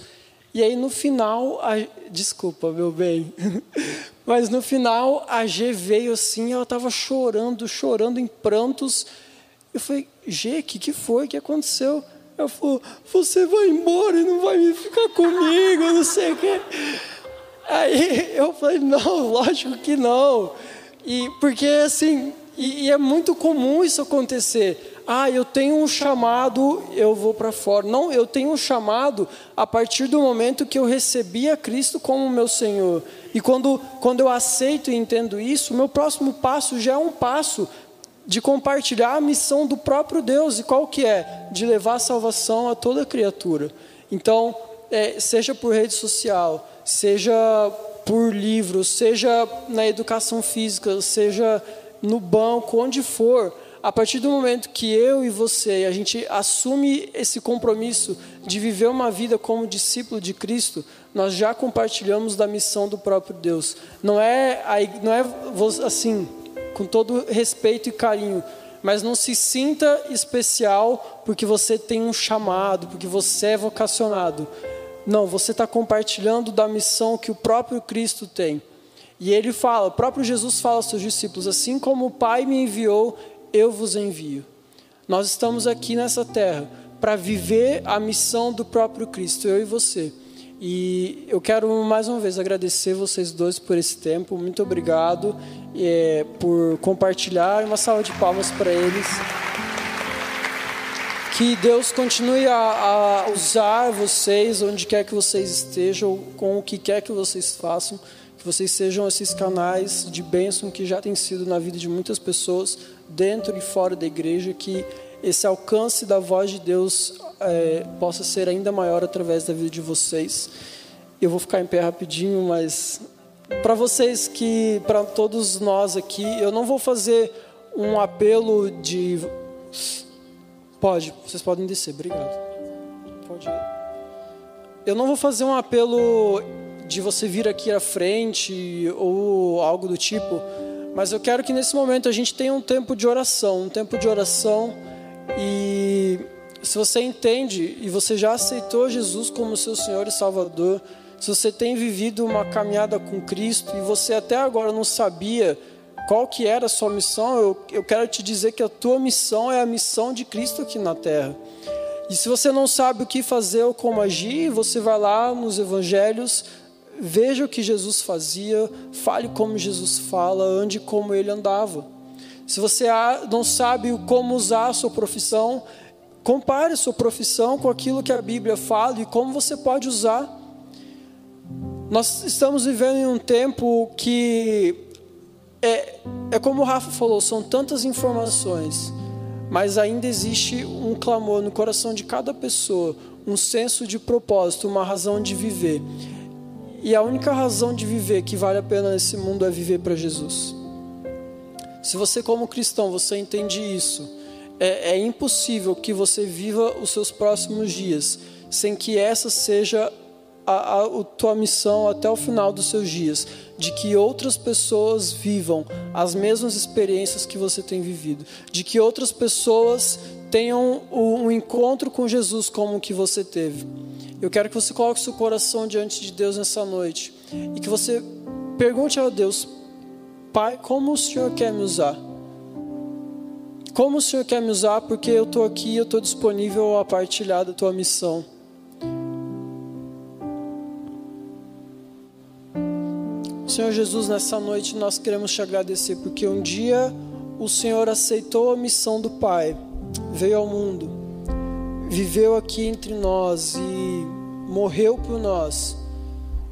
E aí no final, a, desculpa, meu bem, mas no final a G veio assim, ela estava chorando, chorando em prantos. Eu falei, G, o que, que foi? O que aconteceu? Ela falou, você vai embora e não vai ficar comigo, não sei o quê. Aí eu falei, não, lógico que não. E porque assim, e, e é muito comum isso acontecer. Ah, eu tenho um chamado, eu vou para fora. Não, eu tenho um chamado a partir do momento que eu recebi a Cristo como meu Senhor. E quando, quando eu aceito e entendo isso, o meu próximo passo já é um passo de compartilhar a missão do próprio Deus. E qual que é? De levar a salvação a toda criatura. Então, é, seja por rede social, seja por livros, seja na educação física, seja no banco, onde for, a partir do momento que eu e você, a gente assume esse compromisso de viver uma vida como discípulo de Cristo, nós já compartilhamos da missão do próprio Deus. Não é, não é assim, com todo respeito e carinho, mas não se sinta especial porque você tem um chamado, porque você é vocacionado. Não, você está compartilhando da missão que o próprio Cristo tem. E ele fala, o próprio Jesus fala aos seus discípulos: assim como o Pai me enviou, eu vos envio. Nós estamos aqui nessa terra para viver a missão do próprio Cristo, eu e você. E eu quero mais uma vez agradecer vocês dois por esse tempo. Muito obrigado é, por compartilhar. Uma salva de palmas para eles. Que Deus continue a, a, usar vocês onde quer que vocês estejam, com o que quer que vocês façam, que vocês sejam esses canais de bênção que já tem sido na vida de muitas pessoas, dentro e fora da igreja, que esse alcance da voz de Deus é, possa ser ainda maior através da vida de vocês. Eu vou ficar em pé rapidinho, mas para vocês que, para todos nós aqui, eu não vou fazer um apelo de Pode, vocês podem descer, obrigado. Pode ir. Eu não vou fazer um apelo de você vir aqui à frente ou algo do tipo, mas eu quero que nesse momento a gente tenha um tempo de oração, um tempo de oração e se você entende e você já aceitou Jesus como seu Senhor e Salvador, se você tem vivido uma caminhada com Cristo e você até agora não sabia qual que era a sua missão, eu, eu quero te dizer que a tua missão é a missão de Cristo aqui na terra. E se você não sabe o que fazer ou como agir, você vai lá nos evangelhos, veja o que Jesus fazia, fale como Jesus fala, ande como ele andava. Se você não sabe como usar a sua profissão, compare a sua profissão com aquilo que a Bíblia fala e como você pode usar. Nós estamos vivendo em um tempo que é, é como o Rafa falou, são tantas informações, mas ainda existe um clamor no coração de cada pessoa, um senso de propósito, uma razão de viver. E a única razão de viver que vale a pena nesse mundo é viver para Jesus. Se você, como cristão, você entende isso, é, é impossível que você viva os seus próximos dias sem que essa seja a, a, a tua missão até o final dos seus dias, de que outras pessoas vivam as mesmas experiências que você tem vivido, de que outras pessoas tenham um encontro com Jesus como o que você teve. Eu quero que você coloque seu coração diante de Deus nessa noite e que você pergunte a Deus, Pai, como o Senhor quer me usar? Como o Senhor quer me usar? Porque eu estou aqui, eu estou disponível a partilhar da tua missão. Senhor Jesus, nessa noite nós queremos te agradecer porque um dia o Senhor aceitou a missão do Pai, veio ao mundo, viveu aqui entre nós e morreu por nós.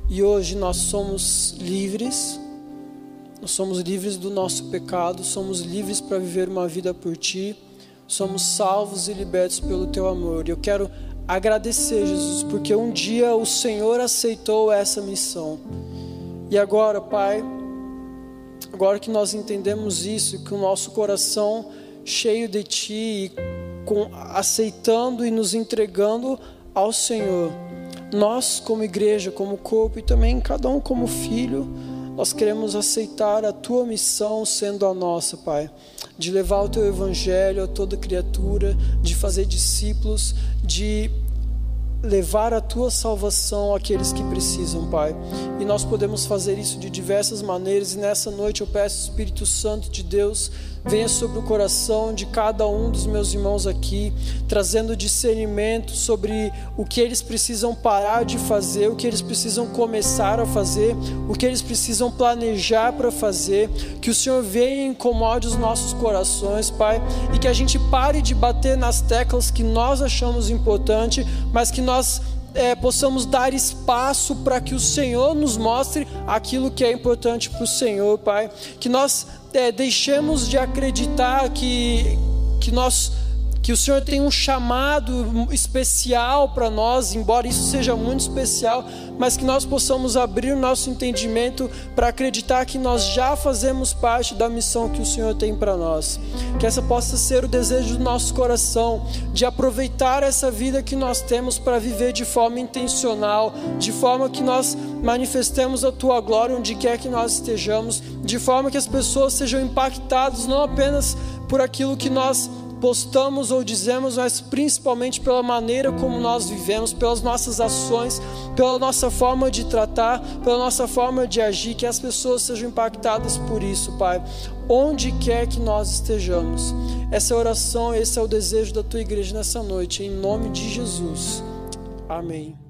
E hoje nós somos livres, nós somos livres do nosso pecado, somos livres para viver uma vida por Ti, somos salvos e libertos pelo Teu amor. E eu quero agradecer, Jesus, porque um dia o Senhor aceitou essa missão. E agora, Pai, agora que nós entendemos isso, que o nosso coração cheio de Ti, com, aceitando e nos entregando ao Senhor, nós como igreja, como corpo e também cada um como filho, nós queremos aceitar a Tua missão sendo a nossa, Pai, de levar o Teu Evangelho a toda criatura, de fazer discípulos, de levar a tua salvação àqueles que precisam, Pai. E nós podemos fazer isso de diversas maneiras, e nessa noite eu peço, Espírito Santo de Deus, venha sobre o coração de cada um dos meus irmãos aqui, trazendo discernimento sobre o que eles precisam parar de fazer, o que eles precisam começar a fazer, o que eles precisam planejar para fazer. Que o Senhor venha e incomode os nossos corações, Pai, e que a gente pare de bater nas teclas que nós achamos importante, mas que nós é, possamos dar espaço para que o Senhor nos mostre aquilo que é importante para o Senhor, Pai. Que nós é, de acreditar que, que nós que o Senhor tem um chamado especial para nós, embora isso seja muito especial, mas que nós possamos abrir o nosso entendimento para acreditar que nós já fazemos parte da missão que o Senhor tem para nós. Que essa possa ser o desejo do nosso coração, de aproveitar essa vida que nós temos para viver de forma intencional, de forma que nós manifestemos a tua glória onde quer que nós estejamos, de forma que as pessoas sejam impactadas não apenas por aquilo que nós postamos ou dizemos, mas principalmente pela maneira como nós vivemos, pelas nossas ações, pela nossa forma de tratar, pela nossa forma de agir, que as pessoas sejam impactadas por isso, Pai. Onde quer que nós estejamos. Essa é a oração, esse é o desejo da tua igreja nessa noite, em nome de Jesus. Amém.